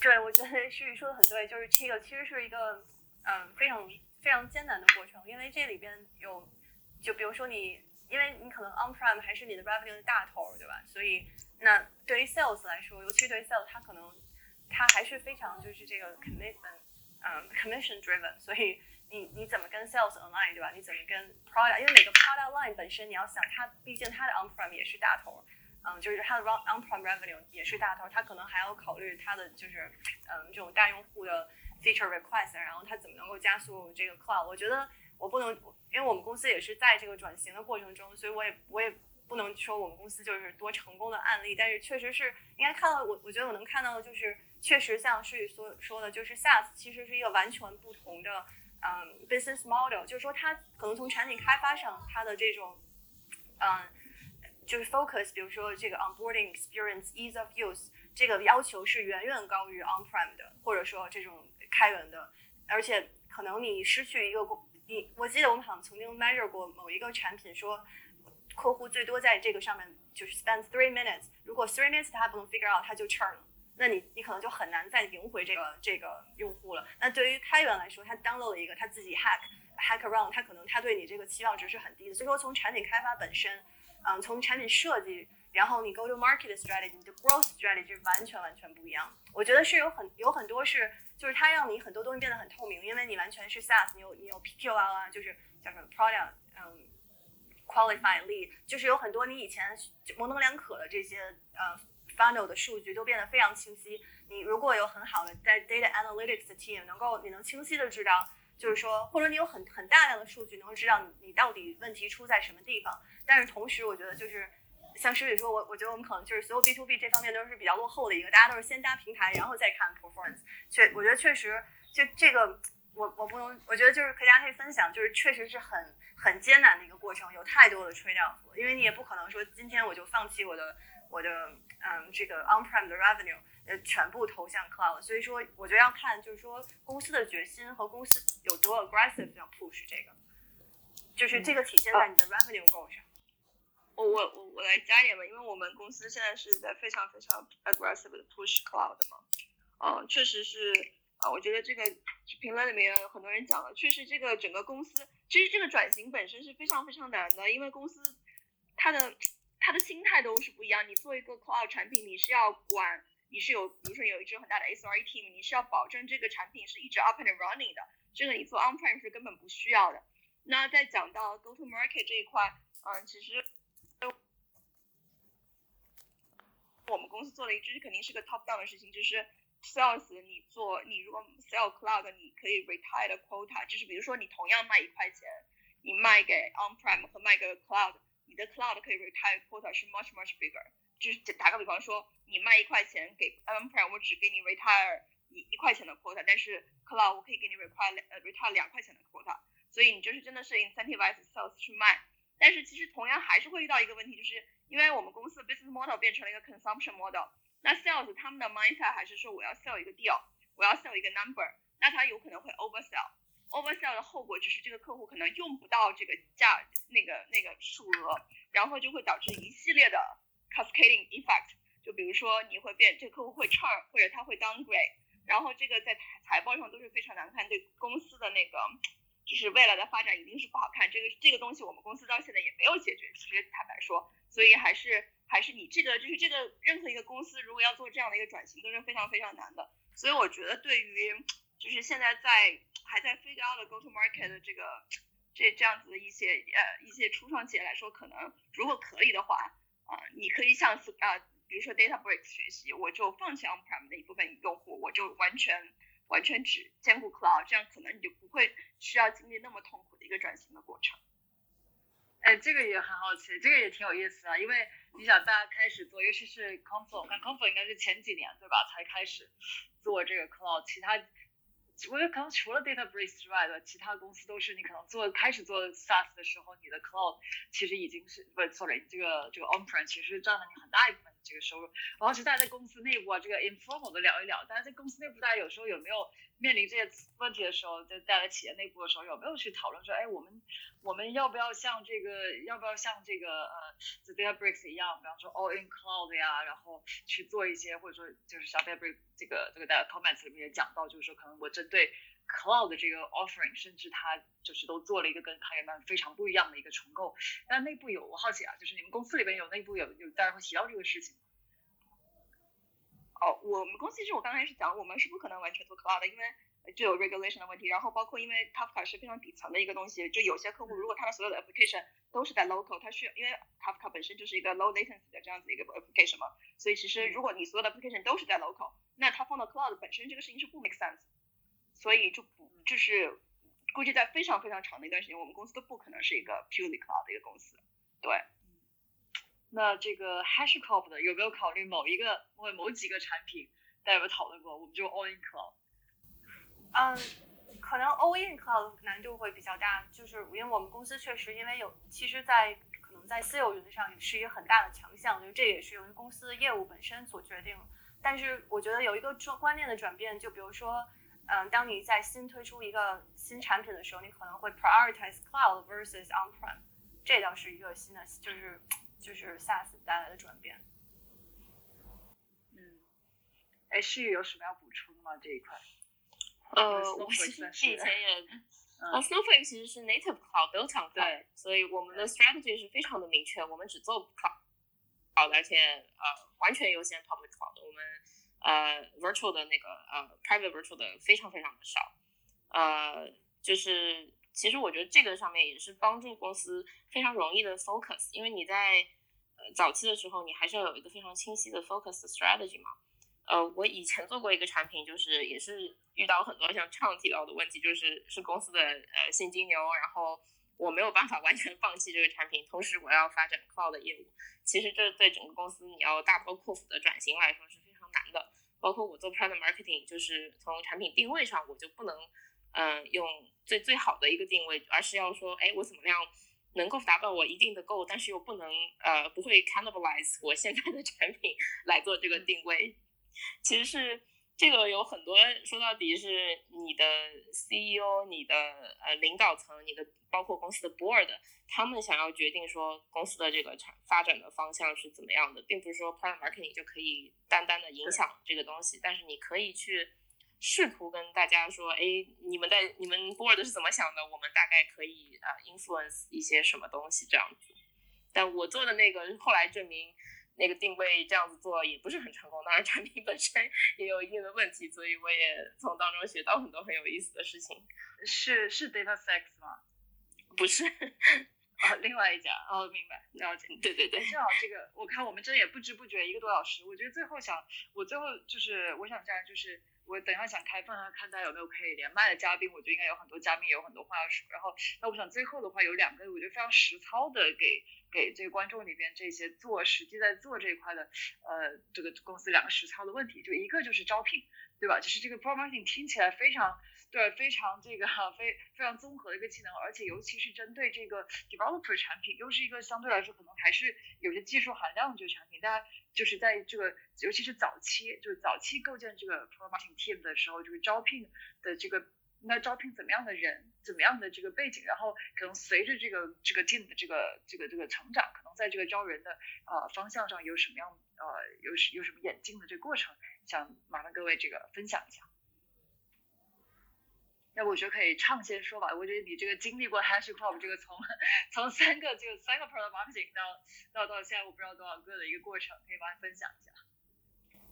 Speaker 6: 对，我觉得诗雨说的很对，就是这个其实是一个嗯非常非常艰难的过程，因为这里边有，就比如说你，因为你可能 on-prem 还是你的 revenue 的大头，对吧？所以那对于 sales 来说，尤其对于 sales，它可能它还是非常就是这个 commitment，嗯，commission driven，所以你你怎么跟 sales align，对吧？你怎么跟 product，因为每个 product line 本身你要想它，毕竟它的 on-prem 也是大头。嗯，就是它的 on-prem revenue 也是大头，它可能还要考虑它的就是嗯这种大用户的 feature request，然后它怎么能够加速这个 cloud？我觉得我不能，因为我们公司也是在这个转型的过程中，所以我也我也不能说我们公司就是多成功的案例，但是确实是应该看到我，我觉得我能看到的就是确实像诗雨所说的，就是 SaaS 其实是一个完全不同的嗯 business model，就是说它可能从产品开发上它的这种嗯。就是 focus，比如说这个 onboarding experience ease of use，这个要求是远远高于 on-prem 的，或者说这种开源的，而且可能你失去一个工，你我记得我们好像曾经 measure 过某一个产品，说客户最多在这个上面就是 spend three minutes，如果 three minutes 他不能 figure out，他就 churn 了，那你你可能就很难再赢回这个这个用户了。那对于开源来说，他 download 了一个他自己 hack hack around，他可能他对你这个期望值是很低的，所以说从产品开发本身。嗯，从产品设计，然后你 go to market strategy，你的 growth strategy 完全完全不一样。我觉得是有很有很多是，就是它让你很多东西变得很透明，因为你完全是 SaaS，你有你有 PQL 啊，就是叫什么 product，嗯，qualify lead，就是有很多你以前模棱两可的这些呃 funnel 的数据都变得非常清晰。你如果有很好的在 data analytics 的 team，能够你能清晰的知道。就是说，或者你有很很大量的数据，能够知道你你到底问题出在什么地方。但是同时，我觉得就是像石宇说，我我觉得我们可能就是所有 B to B 这方面都是比较落后的一个，大家都是先搭平台，然后再看 performance。确，我觉得确实就这个，我我不能，我觉得就是大家可以分享，就是确实是很很艰难的一个过程，有太多的 trade off，因为你也不可能说今天我就放弃我的我的嗯这个 on-prem 的 revenue。呃，全部投向 cloud，所以说我觉得要看就是说公司的决心和公司有多 aggressive 要 push 这个，就是这个体现在你的 revenue goal 上。
Speaker 5: 我我我我来加一点吧，因为我们公司现在是在非常非常 aggressive 的 push cloud 嘛。嗯，确实是啊，我觉得这个评论里面很多人讲了，确实这个整个公司其实这个转型本身是非常非常难的，因为公司它的它的心态都是不一样。你做一个 cloud 产品，你是要管。你是有，比如说有一支很大的 SRE team，你是要保证这个产品是一直 up and running 的，这个你做 on-prem 是根本不需要的。那在讲到 go to market 这一块，嗯，其实我们公司做了一支肯定是个 top down 的事情，就是 sales 你做，你如果 sell cloud，你可以 retire quota，就是比如说你同样卖一块钱，你卖给 on-prem 和卖给 cloud，你的 cloud 可以 retire quota 是 much much bigger。就是打个比方说，你卖一块钱给 on-prem，我只给你 retire 一一块钱的 quota，但是 cloud 我可以给你 retire 呃 retire 两块钱的 quota，所以你就是真的是 incentivize sales 去卖。但是其实同样还是会遇到一个问题，就是因为我们公司的 business model 变成了一个 consumption model，那 sales 他们的 mindset 还是说我要 sell 一个 deal，我要 sell 一个 number，那他有可能会 oversell，oversell 的后果就是这个客户可能用不到这个价那个那个数额，然后就会导致一系列的。Cascading effect，就比如说你会变，这个客户会 churn，或者他会 downgrade，然后这个在财财报上都是非常难看，对公司的那个就是未来的发展一定是不好看。这个这个东西我们公司到现在也没有解决，其实坦白说，所以还是还是你这个就是这个任何一个公司如果要做这样的一个转型都是非常非常难的。所以我觉得对于就是现在在还在 figure out 的 go to market 的这个这这样子的一些呃一些初创企业来说，可能如果可以的话。啊，你可以向啊，比如说 DataBricks 学习，我就放弃 On-prem 的一部分用户，我就完全完全只兼顾 Cloud，这样可能你就不会需要经历那么痛苦的一个转型的过程。
Speaker 1: 哎，这个也很好奇，这个也挺有意思啊，因为你想大家开始做，尤其是 Confl，看 Confl 应该是前几年对吧，才开始做这个 Cloud，其他。我觉得可能除了 DataBricks 之外的其他公司都是你可能做开始做 SaaS 的时候，你的 Cloud 其实已经是不，sorry，这个这个 On-prem 其实占了你很大一部分
Speaker 3: 这个收入。然后是大家在公司内部啊，这个 informal 的聊一聊，大家在公司内部，大家有时候有没有面临这些问题的时候，在带来企业内部的时候，有没有去讨论说，哎，我们我们要不要像这个，要不要像这个呃，The Databricks 一样，比方说 All in Cloud 呀，然后去做一些，或者说就是像 Databricks 这个这个 comments 里面也讲到，就是说可能我针对。Cloud 的这个 offering，甚至它就是都做了一个跟开源版非常不一样的一个重构。但内部有我好奇啊，就是你们公司里边有内部有有大家会提到这个事情吗？
Speaker 5: 哦，我们公司其实我刚开始讲，我们是不可能完全做 Cloud 的，因为就有 regulation 的问题。然后包括因为 Kafka 是非常底层的一个东西，就有些客户如果他的所有的 application 都是在 local，他需要因为 Kafka 本身就是一个 low latency 的这样子一个 application 嘛，所以其实如果你所有的 application 都是在 local，那它放到 Cloud 本身这个事情是不 make sense。所以就不就是估计在非常非常长的一段时间，我们公司都不可能是一个 purely cloud 的一个公司。对。
Speaker 3: 那这个 HashiCorp 的有没有考虑某一个或某几个产品？大家有没有讨论过？我们就 all in cloud。
Speaker 6: 嗯，可能 all in cloud 难度会比较大，就是因为我们公司确实因为有，其实，在可能在私有云上是一个很大的强项，就这也是由于公司业务本身所决定。但是我觉得有一个转观念的转变，就比如说。嗯，当你在新推出一个新产品的时候，你可能会 prioritize cloud versus on-prem，这倒是一个新的，就是就是 SaaS 带来的转变。
Speaker 3: 嗯，哎，诗雨有什么要补充吗？这一块？
Speaker 4: 呃，我其实以前也，呃，Snowflake 其实是 native cloud built on cloud，所以我们的 strategy 是非常的明确，我们只做 cloud，而且呃，完全优先 public cloud，我们。呃，virtual 的那个呃，private virtual 的非常非常的少，呃，就是其实我觉得这个上面也是帮助公司非常容易的 focus，因为你在呃早期的时候，你还是要有一个非常清晰的 focus strategy 嘛。呃，我以前做过一个产品，就是也是遇到很多像畅提到的问题，就是是公司的呃现金流，然后我没有办法 完全放弃这个产品，同时我要发展 cloud 的业务。其实这对整个公司你要大刀阔斧的转型来说是。包括我做 product marketing，就是从产品定位上，我就不能，嗯，用最最好的一个定位，而是要说，哎，我怎么样能够达到我一定的 goal，但是又不能，呃，不会 cannibalize 我现在的产品来做这个定位，其实是。这个有很多，说到底是你的 CEO、你的呃领导层、你的包括公司的 board，他们想要决定说公司的这个产发展的方向是怎么样的，并不是说 product marketing 就可以单单的影响这个东西。但是你可以去试图跟大家说，哎，你们在你们 board 是怎么想的？我们大概可以呃 influence 一些什么东西这样子。但我做的那个后来证明。那个定位这样子做也不是很成功，当然产品本身也有一定的问题，所以我也从当中学到很多很有意思的事情。
Speaker 3: 是是 DataSex 吗？
Speaker 4: 不是，
Speaker 3: 哦，另外一家。哦，明白，了解。
Speaker 4: 对对对。
Speaker 3: 正好这个，我看我们这也不知不觉一个多小时，我觉得最后想，我最后就是我想这样，就是我等一下想开放下看大家有没有可以连麦的嘉宾，我觉得应该有很多嘉宾有很多话要说。然后，那我想最后的话有两个我觉得非常实操的给。给这个观众里边这些做实际在做这一块的，呃，这个公司两个实操的问题，就一个就是招聘，对吧？就是这个 promoting 听起来非常对，非常这个哈，非非常综合的一个技能，而且尤其是针对这个 developer 产品，又是一个相对来说可能还是有些技术含量的这个产品。大家就是在这个尤其是早期，就是早期构建这个 promoting team 的时候，就是招聘的这个。那招聘怎么样的人，怎么样的这个背景，然后可能随着这个这个 team 的这个这个这个成长，可能在这个招人的呃方向上有什么样呃有有什么演进的这个过程，想麻烦各位这个分享一下。那我觉得可以畅先说吧，我觉得你这个经历过 HashiCorp 这个从从三个这个三个 product marketing 到到到现在我不知道多少个的一个过程，可以帮你分享一下。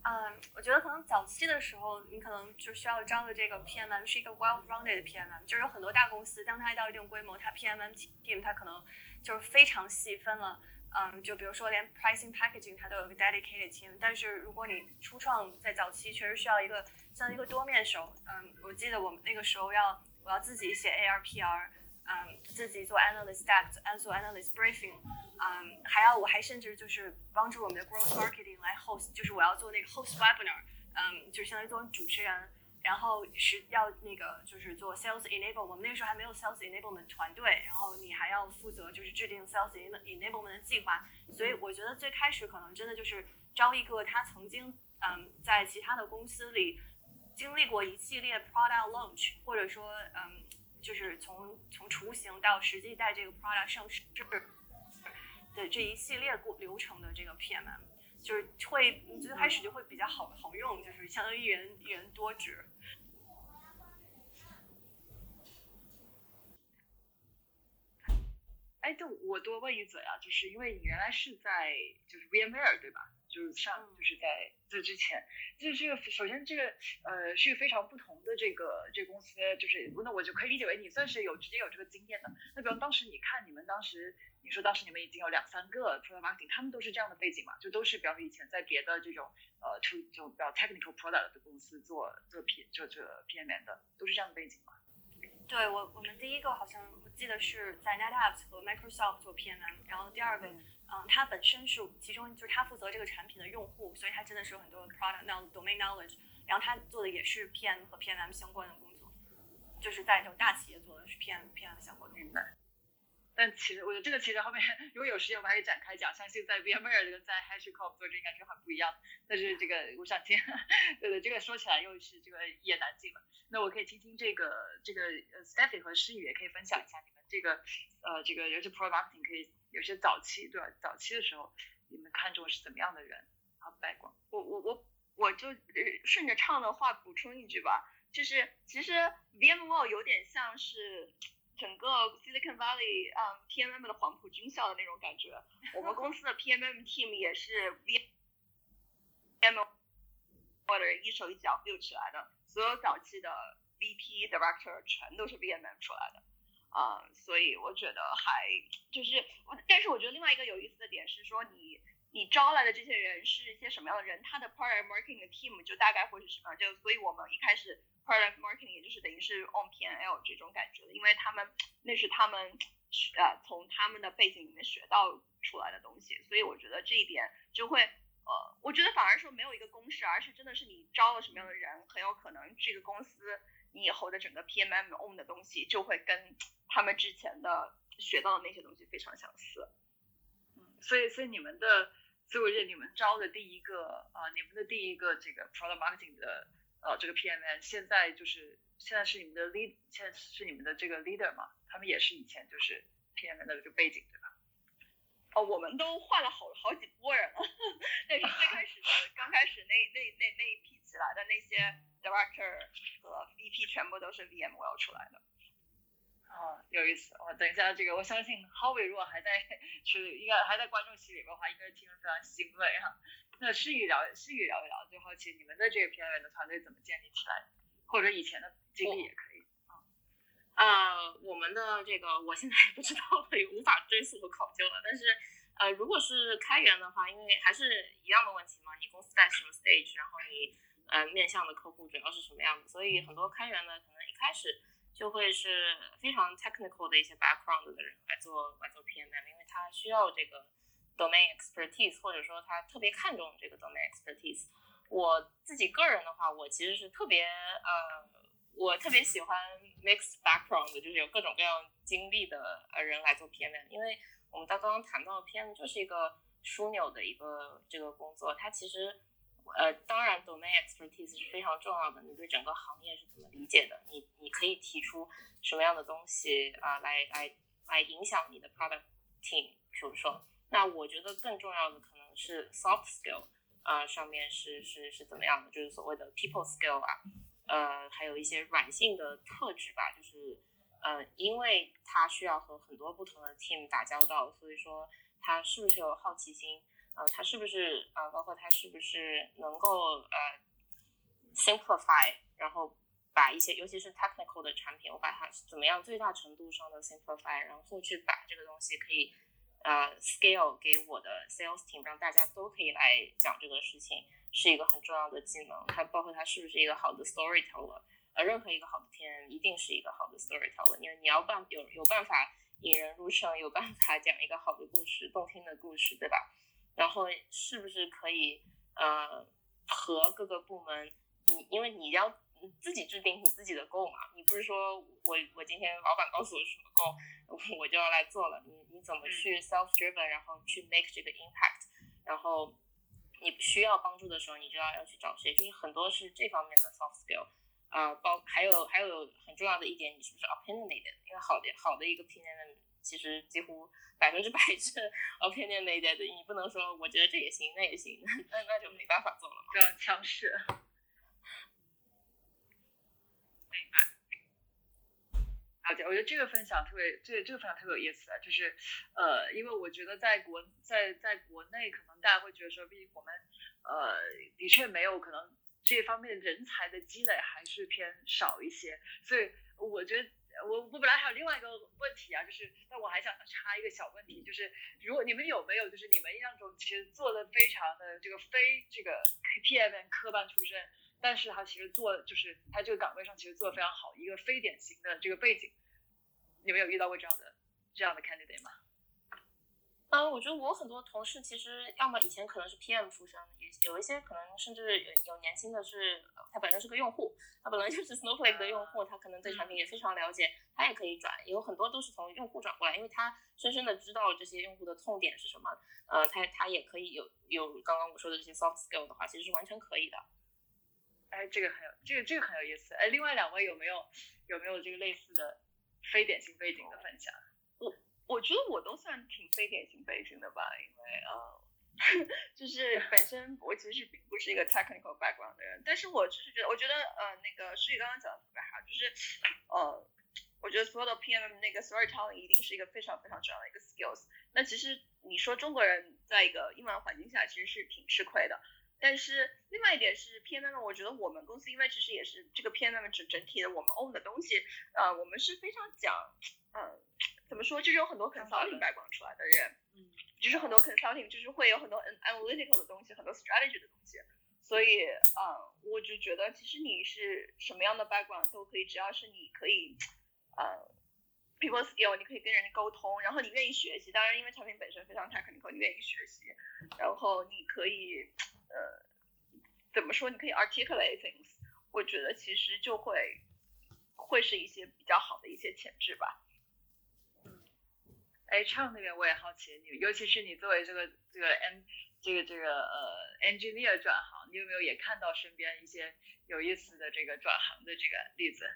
Speaker 6: 嗯，我觉得可能早期的时候，你可能就需要招的这个 PMM 是一个 well-rounded 的 PMM，就是有很多大公司，当它到一定规模，它 PMM team 它可能就是非常细分了。嗯，就比如说连 pricing packaging 它都有个 dedicated team，但是如果你初创在早期，确实需要一个像一个多面手。嗯，我记得我们那个时候要我要自己写 ARPR。嗯，自己做 analyst stack，做 analyst briefing，嗯，还要我还甚至就是帮助我们的 growth marketing 来 host，就是我要做那个 host webinar，嗯，就相当于做主持人，然后是要那个就是做 sales enable，我们那时候还没有 sales enablement 团队，然后你还要负责就是制定 sales enablement 的计划，所以我觉得最开始可能真的就是招一个他曾经嗯在其他的公司里经历过一系列 product launch，或者说嗯就是从从雏形到实际带这个 product 上市的这一系列过流程的这个 PMM，就是会你最开始就会比较好好用，就是相当于一人一人多职。
Speaker 3: 哎，就我多问一嘴啊，就是因为你原来是在就是 VMware 对吧？就是上就是在这之前，就是这个首先这个呃是非常不同的这个这个公司，就是那我就可以理解为你算是有直接有这个经验的。那比如当时你看你们当时你说当时你们已经有两三个 product marketing，他们都是这样的背景嘛？就都是比方说以前在别的这种呃 to 这种比较 technical product 的公司做做 P 就这 PMM 的，都是这样的背景嘛？
Speaker 6: 对我，我们第一个好像我记得是在 NetApp 和 Microsoft 做 PMM，然后第二个，嗯，他本身是其中就是他负责这个产品的用户，所以他真的是有很多 product knowledge、domain knowledge，然后他做的也是 PM 和 PMM 相关的工作，就是在这种大企业做的是 PM、PM 相关的。
Speaker 3: 明白。但其实我觉得这个其实后面如果有时间我们还可以展开讲，相信在 VMware 跟在 HashiCorp 做这应该是很不一样。但是这个我想听，对对，这个说起来又是这个一言难尽了。那我可以听听这个这个呃 Stephy 和诗雨也可以分享一下你们这个呃这个尤其 Pro Marketing 可以有些早期对吧？早期的时候你们看中是怎么样的人啊？r 光。
Speaker 5: 我我我我就顺着唱的话补充一句吧，就是其实 VMware 有点像是。整个 Silicon Valley，嗯，PMM 的黄埔军校的那种感觉。我们公司的 PMM team 也是 VMware 的人一手一脚 build 起来的，所有早期的 VP Director 全都是 VMM 出来的，啊，所以我觉得还就是，但是我觉得另外一个有意思的点是说，你你招来的这些人是一些什么样的人，他的 Product Marketing 的 team 就大概会是什么，就所以我们一开始。Product marketing 也就是等于是 on PNL 这种感觉的，因为他们那是他们呃从他们的背景里面学到出来的东西，所以我觉得这一点就会呃，我觉得反而说没有一个公式，而是真的是你招了什么样的人，很有可能这个公司你以后的整个 PMM on 的东西就会跟他们之前的学到的那些东西非常相似。
Speaker 3: 嗯，所以所以你们的，所以我觉得你们招的第一个啊，你们的第一个这个 product marketing 的。呃，这个 PMN 现在就是现在是你们的 lead，现在是你们的这个 leader 嘛？他们也是以前就是 PMN 的这个背景，对吧？
Speaker 5: 哦，我们都换了好好几波人了，但是最开始的刚开始那那那那一批起来的那些 director 和 VP 全部都是 VMW 要出来的。
Speaker 3: 哦，有意思。我等一下这个，我相信 Howie 如果还在 是应该还在观众席里边的话，应该听得非常欣慰哈。那诗雨聊，诗雨聊一聊，最好奇你们的这个 PM 的团队怎么建立起来，或者以前的经历也可以。
Speaker 4: 啊。啊，我们的这个我现在也不知道，也无法追溯和考究了。但是，呃，如果是开源的话，因为还是一样的问题嘛，你公司在什么 stage，然后你呃面向的客户主要是什么样的，所以很多开源的可能一开始就会是非常 technical 的一些 background 的人来做来做 PM，因为他需要这个。Domain expertise，或者说他特别看重这个 domain expertise。我自己个人的话，我其实是特别呃，我特别喜欢 mixed background，就是有各种各样经历的呃人来做 PM。因为我们刚刚谈到 PM 就是一个枢纽的一个这个工作，它其实呃，当然 domain expertise 是非常重要的。你对整个行业是怎么理解的？你你可以提出什么样的东西啊，来来来影响你的 product team，比如说。那我觉得更重要的可能是 soft skill，啊，上面是是是怎么样的？就是所谓的 people skill 啊，呃，还有一些软性的特质吧，就是呃，因为他需要和很多不同的 team 打交道，所以说他是不是有好奇心？呃，他是不是啊？包括他是不是能够呃 simplify，然后把一些尤其是 technical 的产品，我把它怎么样最大程度上的 simplify，然后去把这个东西可以。呃，scale 给我的 sales team，让大家都可以来讲这个事情，是一个很重要的技能。它包括它是不是一个好的 storyteller，呃，任何一个好的 PM 一定是一个好的 storyteller，因为你要办有有办法引人入胜，有办法讲一个好的故事，动听的故事，对吧？然后是不是可以呃和各个部门，你因为你要自己制定你自己的 goal 嘛，你不是说我我今天老板告诉我什么 goal，我就要来做了。你你怎么去 self driven，然后去 make 这个 impact，然后你需要帮助的时候，你就要要去找谁，就是很多是这方面的 soft skill。啊，包还有还有很重要的一点，你是不是 opinionated？因为好的好的一个 opinion，其实几乎 百分之百是 opinionated，你不能说我觉得这也行那也行，那那就没办法做了嘛。
Speaker 3: 非常强势。了解，我觉得这个分享特别，这个这个分享特别有意思啊，就是呃，因为我觉得在国在在国内，可能大家会觉得说，毕竟我们呃的确没有可能。这方面人才的积累还是偏少一些，所以我觉得我我本来还有另外一个问题啊，就是但我还想插一个小问题，就是如果你们有没有就是你们印象中其实做的非常的这个非这个 P M 科班出身，但是他其实做就是他这个岗位上其实做的非常好，一个非典型的这个背景，你们有遇到过这样的这样的 candidate 吗？
Speaker 4: 嗯，我觉得我很多同事其实要么以前可能是 PM 出身，也有一些可能甚至有有年轻的是，他本身是个用户，他本来就是 Snowflake 的用户，他可能对产品也非常了解，他也可以转，有很多都是从用户转过来，因为他深深的知道这些用户的痛点是什么，呃，他他也可以有有刚刚我说的这些 soft skill 的话，其实是完全可以的。
Speaker 3: 这个很有，这个这个很有意思。哎，另外两位有没有有没有这个类似的非典型背景的分享？
Speaker 5: 我我觉得我都算挺非典型背景的吧，因为呃，就是本身我其实并不是一个 technical background 的人，但是我就是觉得，我觉得呃，那个诗雨刚刚讲的特别好，就是呃，我觉得所有的 PM 那个 storytelling 一定是一个非常非常重要的一个 skills。那其实你说中国人在一个英文环境下其实是挺吃亏的，但是另外一点是 PM，我觉得我们公司因为其实也是这个 PM 整整体的我们 own 的东西，呃，我们是非常讲，嗯。怎么说？就是有很多 consulting background 出来的人，嗯，就是很多 consulting，就是会有很多 analytical 的东西，很多 strategy 的东西。所以，啊，我就觉得其实你是什么样的 background 都可以，只要是你可以，呃，people skill，你可以跟人家沟通，然后你愿意学习。当然，因为产品本身非常 technical，你愿意学习，然后你可以，呃，怎么说？你可以 articulate things。我觉得其实就会会是一些比较好的一些潜质吧。
Speaker 3: 哎，唱那边我也好奇，你尤其是你作为这个这个 N 这个这个呃 engineer 转行，你有没有也看到身边一些有意思的这个转行的这个例子？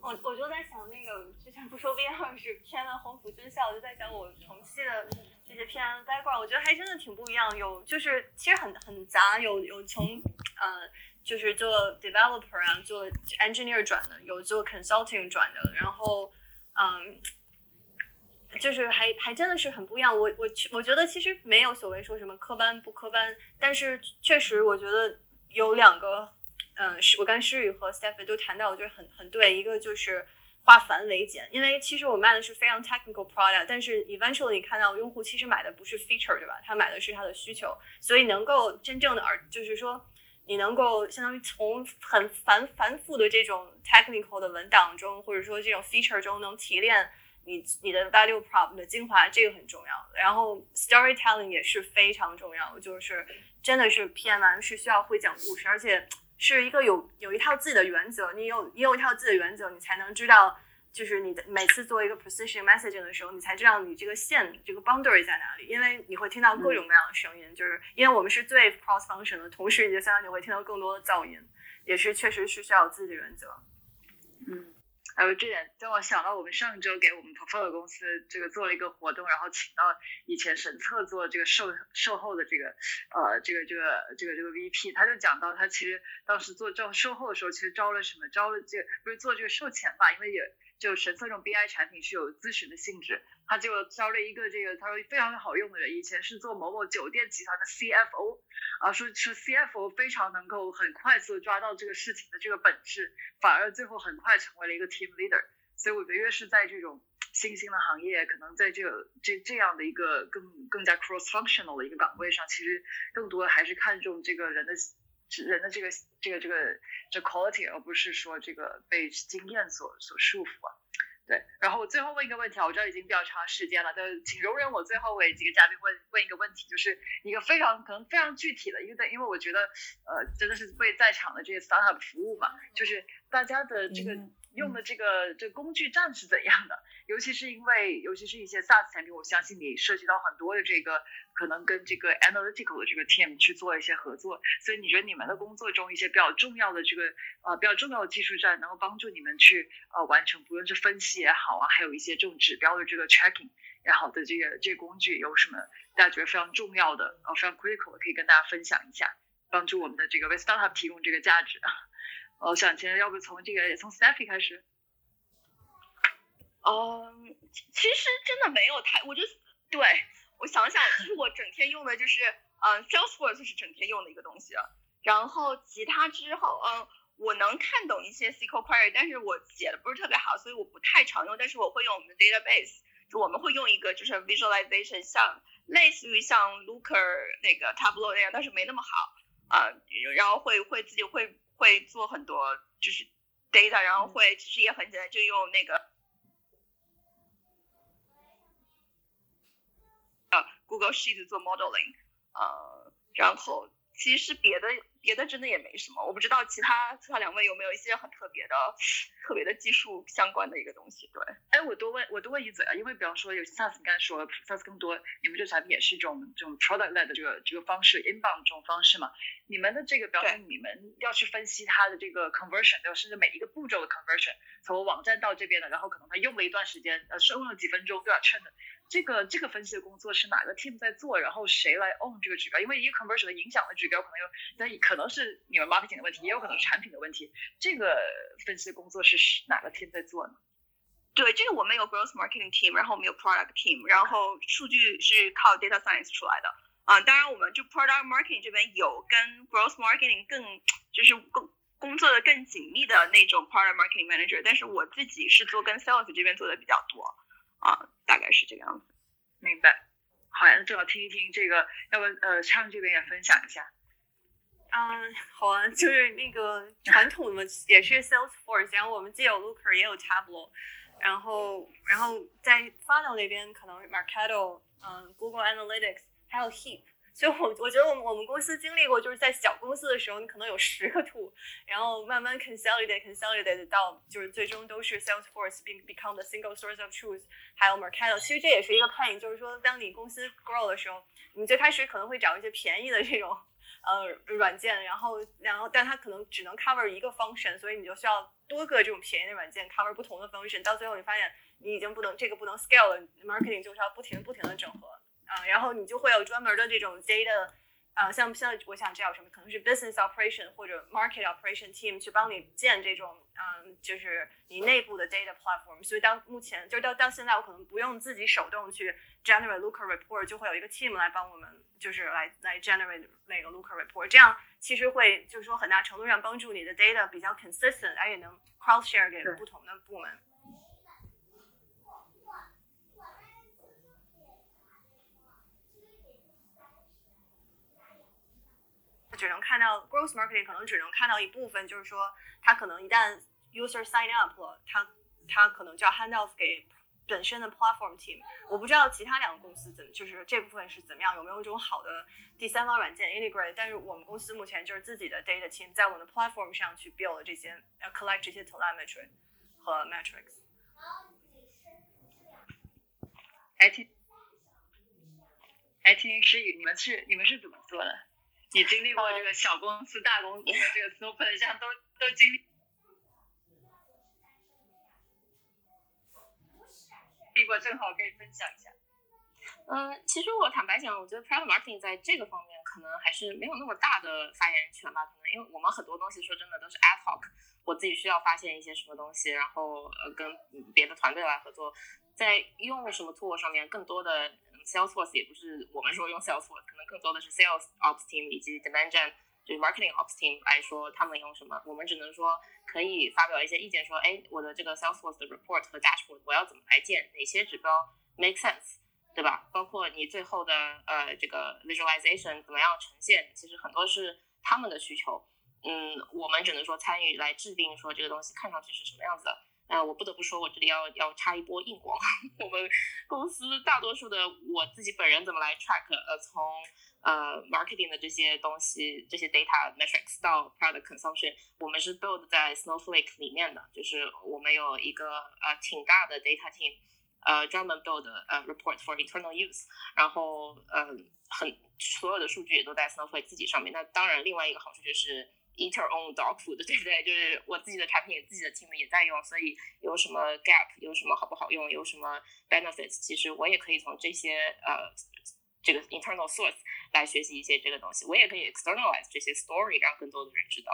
Speaker 6: 我我就在想，那个之前不说 V 二是偏了鸿福军校，我就在想我同期的这些偏歪罐儿我觉得还真的挺不一样。有就是其实很很杂，有有从呃就是做 developer 啊做 engineer 转的，有做 consulting 转的，然后嗯。就是还还真的是很不一样，我我我觉得其实没有所谓说什么科班不科班，但是确实我觉得有两个，嗯，是我跟诗雨和 Stephanie 都谈到，我觉得很很对，一个就是化繁为简，因为其实我卖的是非常 technical product，但是 eventually 看到用户其实买的不是 feature 对吧？他买的是他的需求，所以能够真正的而就是说你能够相当于从很繁繁复的这种 technical 的文档中，或者说这种 feature 中能提炼。你你的 value prop 的精华，这个很重要。然后 storytelling 也是非常重要，就是真的是 PM 是需要会讲故事，而且是一个有有一套自己的原则。你有你有一套自己的原则，你才能知道，就是你的每次做一个 precision messaging 的时候，你才知道你这个线这个 boundary 在哪里。因为你会听到各种各样的声音，就是因为我们是最 cross function 的，同时也相当于你会听到更多的噪音，也是确实是需要有自己的原则。
Speaker 3: 还有这点，让我想到我们上周给我们 portfolio 公司这个做了一个活动，然后请到以前沈策做这个售售后的这个呃这个这个这个这个 VP，他就讲到他其实当时做招售后的时候，其实招了什么？招了这不是做这个售前吧？因为也就神策这种 BI 产品是有咨询的性质。他就招了一个这个他说非常好用的人，以前是做某某酒店集团的 CFO，啊说说 CFO 非常能够很快速抓到这个事情的这个本质，反而最后很快成为了一个 team leader。所以我觉得越是在这种新兴的行业，可能在这个这这样的一个更更加 cross functional 的一个岗位上，其实更多的还是看重这个人的人的这个这个这个这 quality，而不是说这个被经验所所束缚啊。对，然后我最后问一个问题啊，我知道已经比较长时间了，但请容忍我最后为几个嘉宾问问一个问题，就是一个非常可能非常具体的，因为因为我觉得呃真的是为在场的这些 startup 服务嘛，就是大家的这个。用的这个这工具站是怎样的？尤其是因为，尤其是一些 SaaS 产品，我相信你涉及到很多的这个可能跟这个 analytical 的这个 team 去做一些合作，所以你觉得你们的工作中一些比较重要的这个呃比较重要的技术站，能够帮助你们去呃完成，不论是分析也好啊，还有一些这种指标的这个 tracking 也好的这个这个工具有什么大家觉得非常重要的呃非常 critical 的，可以跟大家分享一下，帮助我们的这个为 startup 提供这个价值啊。我想先要不从这个从 Stephy 开始。
Speaker 5: 嗯，其实真的没有太，我就对我想想，其实我整天用的就是，嗯，Salesforce 是整天用的一个东西。然后其他之后，嗯，我能看懂一些 SQL query，但是我写的不是特别好，所以我不太常用。但是我会用我们的 database，就我们会用一个就是 visualization，像类似于像 Looker 那个 Tableau 那样，但是没那么好啊。然后会会自己会会做很多就是 data，然后会其实也很简单，就用那个。Google Sheet 做 modeling，呃，然后其实别的别的真的也没什么，我不知道其他其他两位有没有一些很特别的、特别的技术相关的一个东西。对，
Speaker 3: 哎，我多问我多问一嘴啊，因为比方说有 SaaS，你刚才说 SaaS 更多，你们这产品也是一种这种 product led 的这个这个方式，inbound 这种方式嘛。你们的这个，比方说你们要去分析它的这个 conversion，对吧？甚至每一个步骤的 conversion，从网站到这边的，然后可能他用了一段时间，呃，是用了几分钟，对吧？称的。这个这个分析的工作是哪个 team 在做？然后谁来 own 这个指标？因为一个 conversion 的影响的指标可能有，那可能是你们 marketing 的问题，也有可能是产品的问题。这个分析的工作是哪个 team 在做呢？
Speaker 5: 对，这个我们有 growth marketing team，然后我们有 product team，然后数据是靠 data science 出来的。啊，当然我们就 product marketing 这边有跟 growth marketing 更就是更工作的更紧密的那种 product marketing manager，但是我自己是做跟 sales 这边做的比较多。啊，大概是这个样子，
Speaker 3: 明白。好呀，那正好听一听这个，要不呃，畅这边也分享一下。
Speaker 6: 嗯，好啊，就是那个传统的也是 Salesforce，然后我们既有 Looker 也有 Tableau，然后然后在 f i n a l 那边可能 Marketo，嗯，Google Analytics，还有 Heap。所以，我我觉得我们我们公司经历过，就是在小公司的时候，你可能有十个 tool，然后慢慢 consolidate consolidate 到就是最终都是 Salesforce 并 become the single source of truth，还有 Marketo。其实这也是一个 pain，就是说当你公司 grow 的时候，你最开始可能会找一些便宜的这种呃软件，然后然后但它可能只能 cover 一个 function，所以你就需要多个这种便宜的软件 cover 不同的 function，到最后你发现你已经不能这个不能 scale 了，marketing 就是要不停不停的整合。啊，然后你就会有专门的这种 data，啊，像像我想知道什么，可能是 business operation 或者 market operation team 去帮你建这种，嗯，就是你内部的 data platform。所以到目前，就到到现在，我可能不用自己手动去 generate looker report，就会有一个 team 来帮我们，就是来来 generate 那个 looker report。这样其实会就是说很大程度上帮助你的 data 比较 consistent，而且能 cross share 给不同的部门。只能看到 growth marketing，可能只能看到一部分，就是说，它可能一旦 user sign up 了，它它可能就要 hand off 给本身的 platform team。我不知道其他两个公司怎么，就是这部分是怎么样，有没有一种好的第三方软件 integrate。但是我们公司目前就是自己的 data team 在我们的 platform 上去 build 这些，呃，collect 这些 telemetry 和 metrics。
Speaker 3: 还听，还听诗雨，你们是你们是怎么做的？你经历过这个小公司、大公司的这个 snowplan，像都都经历，历过正好可以分享一下。
Speaker 4: 嗯，其实我坦白讲，我觉得 product marketing 在这个方面可能还是没有那么大的发言权吧。可能因为我们很多东西说真的都是 ad hoc，我自己需要发现一些什么东西，然后呃跟别的团队来合作，在用什么 tool 上面更多的。Salesforce 也不是我们说用 Salesforce，可能更多的是 Sales Ops Team 以及 Demand Gen 就是 Marketing Ops Team 来说他们用什么，我们只能说可以发表一些意见，说哎，我的这个 Salesforce 的 report 和 dashboard 我要怎么来建，哪些指标 make sense，对吧？包括你最后的呃这个 visualization 怎么样呈现，其实很多是他们的需求，嗯，我们只能说参与来制定说这个东西看上去是什么样子的。那我不得不说，我这里要要插一波硬广。我们公司大多数的我自己本人怎么来 track？呃，从呃 marketing 的这些东西，这些 data metrics 到 product consumption，我们是 build 在 Snowflake 里面的，就是我们有一个呃挺大的 data team，呃专门 build 呃 report for internal use，然后呃很所有的数据也都在 Snowflake 自己上面。那当然，另外一个好处就是。Eat your own dog food，对不对？就是我自己的产品，自己的 team 也在用，所以有什么 gap，有什么好不好用，有什么 benefits，其实我也可以从这些呃这个 internal source 来学习一些这个东西。我也可以 externalize 这些 story，让更多的人知道。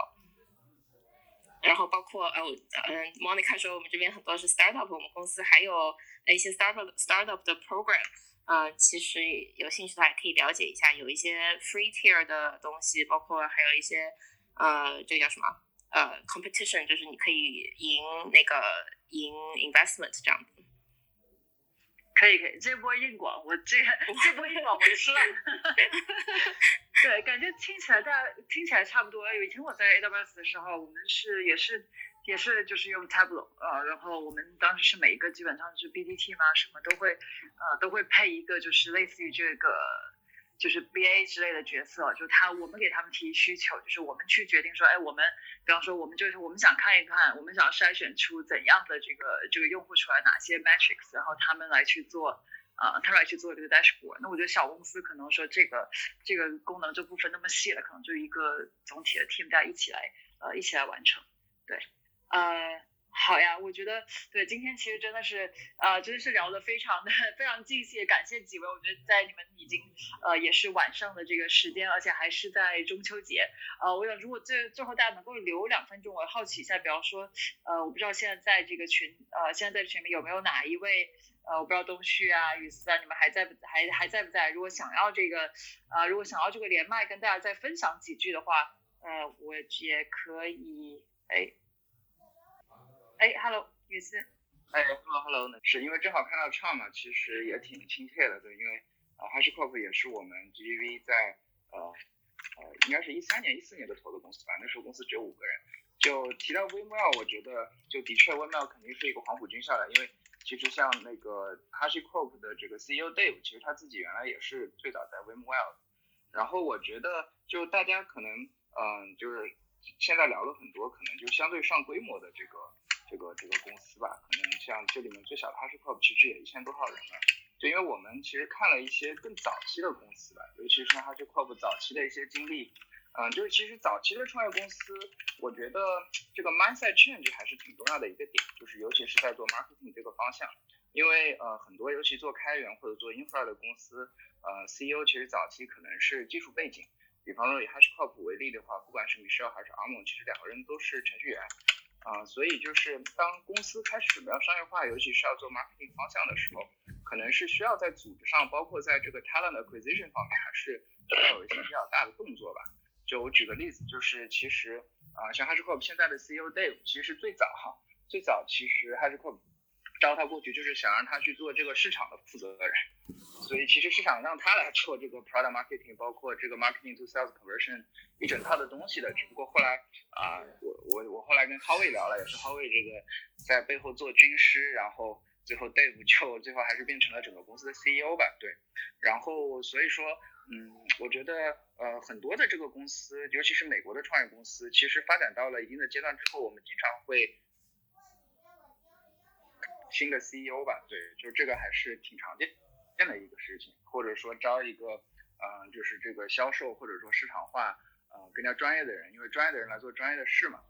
Speaker 4: 然后包括呃嗯，Monica 说我们这边很多是 startup，我们公司还有一些 startup startup 的 program，呃，其实有兴趣的话也可以了解一下，有一些 free tier 的东西，包括还有一些。呃，这个叫什么？呃，competition 就是你可以赢那个赢 investment 这样子。
Speaker 3: 可以可以，这波硬广我这这波硬广我吃了。对，感觉听起来大家听起来差不多。以前我在 AWS 的时候，我们是也是也是就是用 Tableau 呃，然后我们当时是每一个基本上是 BDT 嘛，什么都会呃都会配一个就是类似于这个。就是 B A 之类的角色，就他，我们给他们提需求，就是我们去决定说，哎，我们，比方说，我们就是我们想看一看，我们想筛选出怎样的这个这个用户出来哪些 metrics，然后他们来去做，呃，他们来去做这个 dashboard。那我觉得小公司可能说这个这个功能就不分那么细了，可能就一个总体的 team 大家一起来，呃，一起来完成。对，呃。好呀，我觉得对，今天其实真的是，呃，真的是聊得非常的 非常尽兴，感谢几位。我觉得在你们已经，呃，也是晚上的这个时间，而且还是在中秋节，呃，我想如果最最后大家能够留两分钟，我好奇一下，比方说，呃，我不知道现在在这个群，呃，现在在群里有没有哪一位，呃，我不知道东旭啊、雨思啊，你们还在不还还在不在？如果想要这个，呃，如果想要这个连麦跟大家再分享几句的话，呃，我也可以，哎。哎，Hello，雨思。
Speaker 7: 哎，Hello，Hello，是因为正好看到唱嘛，其实也挺亲切的，对，因为啊，HashiCorp 也是我们 GGV 在呃呃，应该是一三年、一四年的投的公司吧，那时候公司只有五个人。就提到 WeMail，我觉得就的确 WeMail 肯定是一个黄埔军校的，因为其实像那个 HashiCorp 的这个 CEO Dave，其实他自己原来也是最早在 WeMail。然后我觉得就大家可能嗯，就是现在聊了很多，可能就相对上规模的这个。这个这个公司吧，可能像这里面最小的 HashiCorp 其实也一千多号人了。就因为我们其实看了一些更早期的公司吧，尤其是 HashiCorp 早期的一些经历，嗯，就是其实早期的创业公司，我觉得这个 mindset change 还是挺重要的一个点，就是尤其是在做 marketing 这个方向，因为呃很多尤其做开源或者做 infra 的公司，呃 CEO 其实早期可能是技术背景，比方说以 HashiCorp 为例的话，不管是 Michelle 还是 Armon，其实两个人都是程序员。啊，所以就是当公司开始准备要商业化，尤其是要做 marketing 方向的时候，可能是需要在组织上，包括在这个 talent acquisition 方面，还是需要有一些比较大的动作吧。就我举个例子，就是其实啊，像 HashiCorp 现在的 CEO Dave，其实最早哈，最早其实 HashiCorp 招他过去就是想让他去做这个市场的负责人。所以其实市场让他来做这个 product marketing，包括这个 marketing to sales conversion 一整套的东西的。只不过后来啊，我我我后来跟 Howie 聊了，也是 Howie 这个在背后做军师，然后最后 Dave 就最后还是变成了整个公司的 CEO 吧。对，然后所以说，嗯，我觉得呃很多的这个公司，尤其是美国的创业公司，其实发展到了一定的阶段之后，我们经常会新的 CEO 吧。对，就这个还是挺常见。的一个事情，或者说招一个，嗯，就是这个销售或者说市场化，呃，更加专业的人，因为专业的人来做专业的事嘛。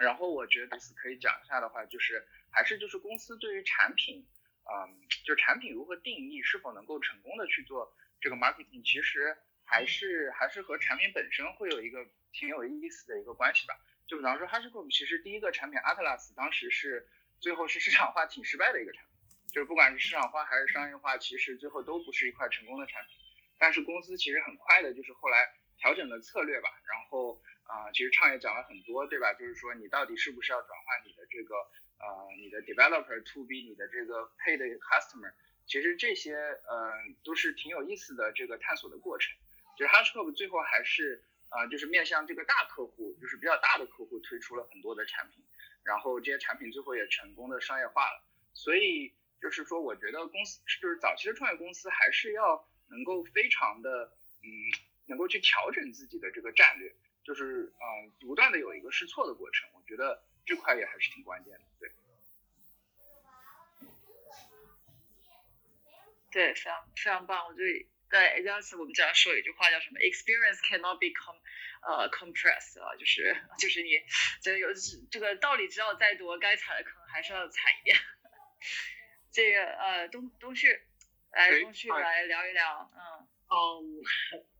Speaker 7: 然后我觉得可以讲一下的话，就是还是就是公司对于产品，嗯，就是产品如何定义，是否能够成功的去做这个 marketing，其实还是还是和产品本身会有一个挺有意思的一个关系吧。就比方说，HashiCorp 其实第一个产品 Atlas 当时是最后是市场化挺失败的一个产品。就是不管是市场化还是商业化，其实最后都不是一块成功的产品。但是公司其实很快的，就是后来调整了策略吧。然后啊，其实创业讲了很多，对吧？就是说你到底是不是要转换你的这个呃你的 developer to B，你的这个 paid customer？其实这些呃都是挺有意思的这个探索的过程。就是 HashiCorp 最后还是啊就是面向这个大客户，就是比较大的客户推出了很多的产品。然后这些产品最后也成功的商业化了。所以就是说，我觉得公司就是早期的创业公司还是要能够非常的嗯，能够去调整自己的这个战略，就是嗯，不断的有一个试错的过程。我觉得这块也还是挺关键的，对。
Speaker 3: 对，非常非常棒。我觉得在 Ajax 我们经常说一句话叫什么？Experience cannot be come 呃 compressed 啊，就是就是你这有这个道理知道再多，该踩的坑还是要踩一遍。这个呃东东旭，来东旭来聊一聊，嗯。
Speaker 8: 嗯，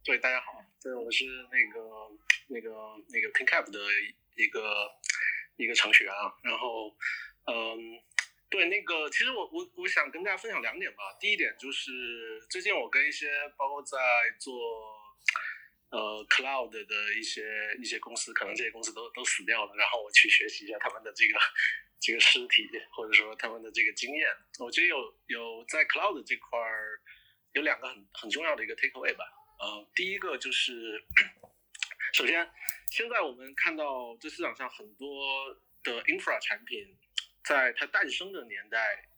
Speaker 8: 对，大家好，对，我是那个那个那个 PinCap 的一个一个程序员啊，然后嗯。对，那个其实我我我想跟大家分享两点吧。第一点就是最近我跟一些包括在做呃 cloud 的一些一些公司，可能这些公司都都死掉了，然后我去学习一下他们的这个这个尸体，或者说他们的这个经验。我觉得有有在 cloud 这块儿有两个很很重要的一个 take away 吧。呃，第一个就是首先现在我们看到这市场上很多的 infra 产品。在它诞生的年代，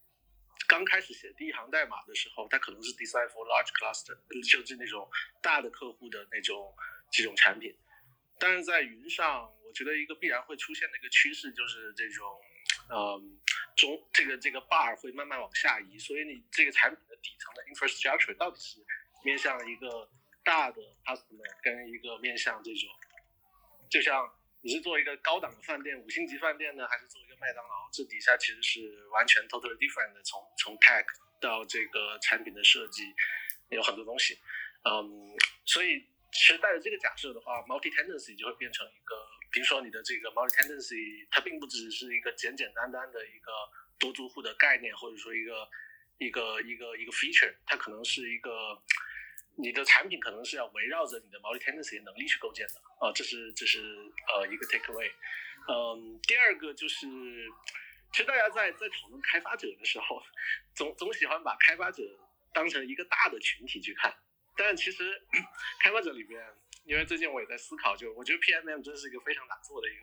Speaker 8: 刚开始写第一行代码的时候，它可能是 design for large cluster，就是那种大的客户的那种这种产品。但是在云上，我觉得一个必然会出现的一个趋势就是这种，嗯，中这个这个 bar 会慢慢往下移。所以你这个产品的底层的 infrastructure 到底是面向一个大的 customer，跟一个面向这种，就像。你是做一个高档的饭店，五星级饭店呢，还是做麦当劳？这底下其实是完全 totally different 的，从从 tech 到这个产品的设计，有很多东西。嗯，所以其实带着这个假设的话，multi tendency 就会变成一个，比如说你的这个 multi tendency，它并不只是一个简简单单的一个多租户的概念，或者说一个一个一个一个 feature，它可能是一个。你的产品可能是要围绕着你的 multi tendency 能力去构建的啊，这是这是呃一个 take away。嗯，第二个就是，其实大家在在讨论开发者的时候，总总喜欢把开发者当成一个大的群体去看，但其实开发者里面，因为最近我也在思考，就我觉得 PMM 真是一个非常难做的一个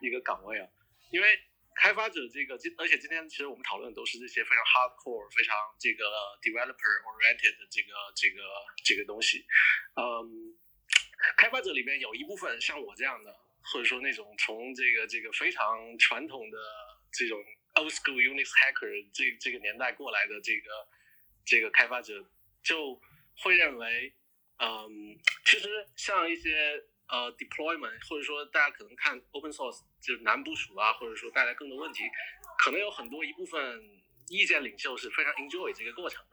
Speaker 8: 一个岗位啊，因为。开发者这个今，而且今天其实我们讨论的都是这些非常 hardcore、非常这个 developer oriented 的这个这个这个东西。嗯，开发者里面有一部分像我这样的，或者说那种从这个这个非常传统的这种 old school Unix hacker 这这个年代过来的这个这个开发者，就会认为，嗯，其实像一些。呃，deployment 或者说大家可能看 open source 就是难部署啊，或者说带来更多问题，可能有很多一部分意见领袖是非常 enjoy 这个过程的。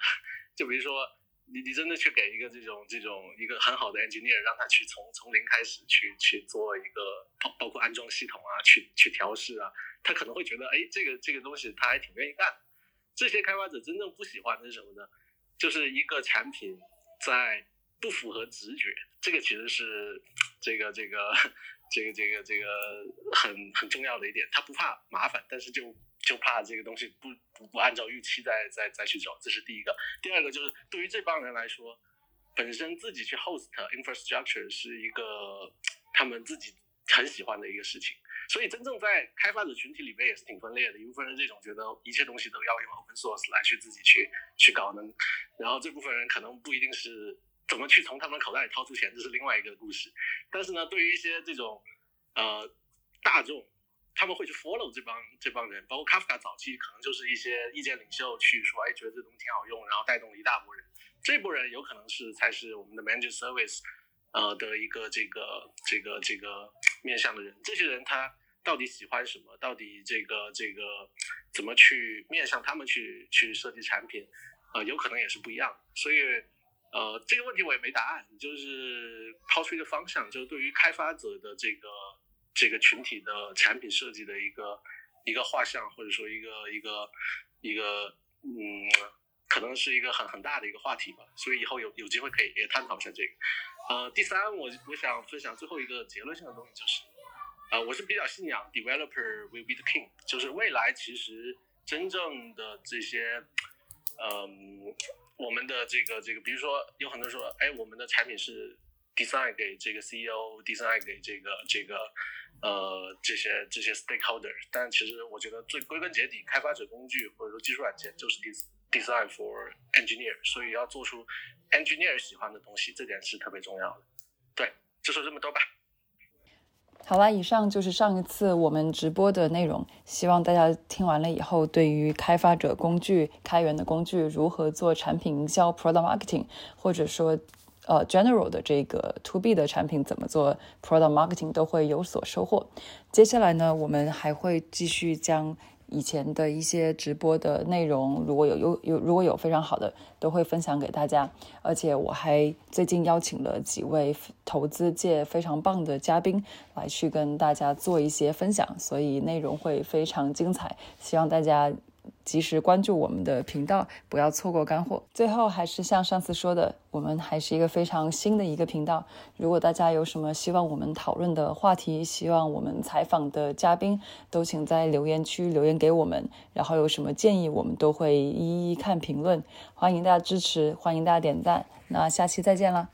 Speaker 8: 就比如说，你你真的去给一个这种这种一个很好的 engineer，让他去从从零开始去去做一个包包括安装系统啊，去去调试啊，他可能会觉得，哎，这个这个东西他还挺愿意干。这些开发者真正不喜欢的是什么呢？就是一个产品在。不符合直觉，这个其实是这个这个这个这个这个很很重要的一点。他不怕麻烦，但是就就怕这个东西不不不按照预期再再再去走，这是第一个。第二个就是对于这帮人来说，本身自己去 host infrastructure 是一个他们自己很喜欢的一个事情。所以真正在开发者群体里面也是挺分裂的，一部分人这种觉得一切东西都要用 open source 来去自己去去搞呢，然后这部分人可能不一定是。怎么去从他们口袋里掏出钱，这是另外一个故事。但是呢，对于一些这种呃大众，他们会去 follow 这帮这帮人，包括 Kafka 早期可能就是一些意见领袖去说，哎，觉得这东西挺好用，然后带动了一大波人。这波人有可能是才是我们的 managed service 呃的一个这个这个这个面向的人。这些人他到底喜欢什么？到底这个这个怎么去面向他们去去设计产品？呃，有可能也是不一样。所以。呃，这个问题我也没答案，就是抛出一个方向，就是对于开发者的这个这个群体的产品设计的一个一个画像，或者说一个一个一个嗯，可能是一个很很大的一个话题吧。所以以后有有机会可以也探讨一下这个。呃，第三，我我想分享最后一个结论性的东西，就是呃，我是比较信仰 developer will be the king，就是未来其实真正的这些嗯。我们的这个这个，比如说有很多人说，哎，我们的产品是 design 给这个 CEO，design 给这个这个呃这些这些 stakeholder。但其实我觉得最归根结底，开发者工具或者说技术软件就是 design for engineer，所以要做出 engineer 喜欢的东西，这点是特别重要的。对，就说这么多吧。
Speaker 1: 好啦，以上就是上一次我们直播的内容。希望大家听完了以后，对于开发者工具、开源的工具如何做产品营销 （product marketing），或者说呃 general 的这个 to B 的产品怎么做 product marketing，都会有所收获。接下来呢，我们还会继续将。以前的一些直播的内容，如果有有有如果有非常好的，都会分享给大家。而且我还最近邀请了几位投资界非常棒的嘉宾来去跟大家做一些分享，所以内容会非常精彩。希望大家。及时关注我们的频道，不要错过干货。最后，还是像上次说的，我们还是一个非常新的一个频道。如果大家有什么希望我们讨论的话题，希望我们采访的嘉宾，都请在留言区留言给我们。然后有什么建议，我们都会一一看评论。欢迎大家支持，欢迎大家点赞。那下期再见了。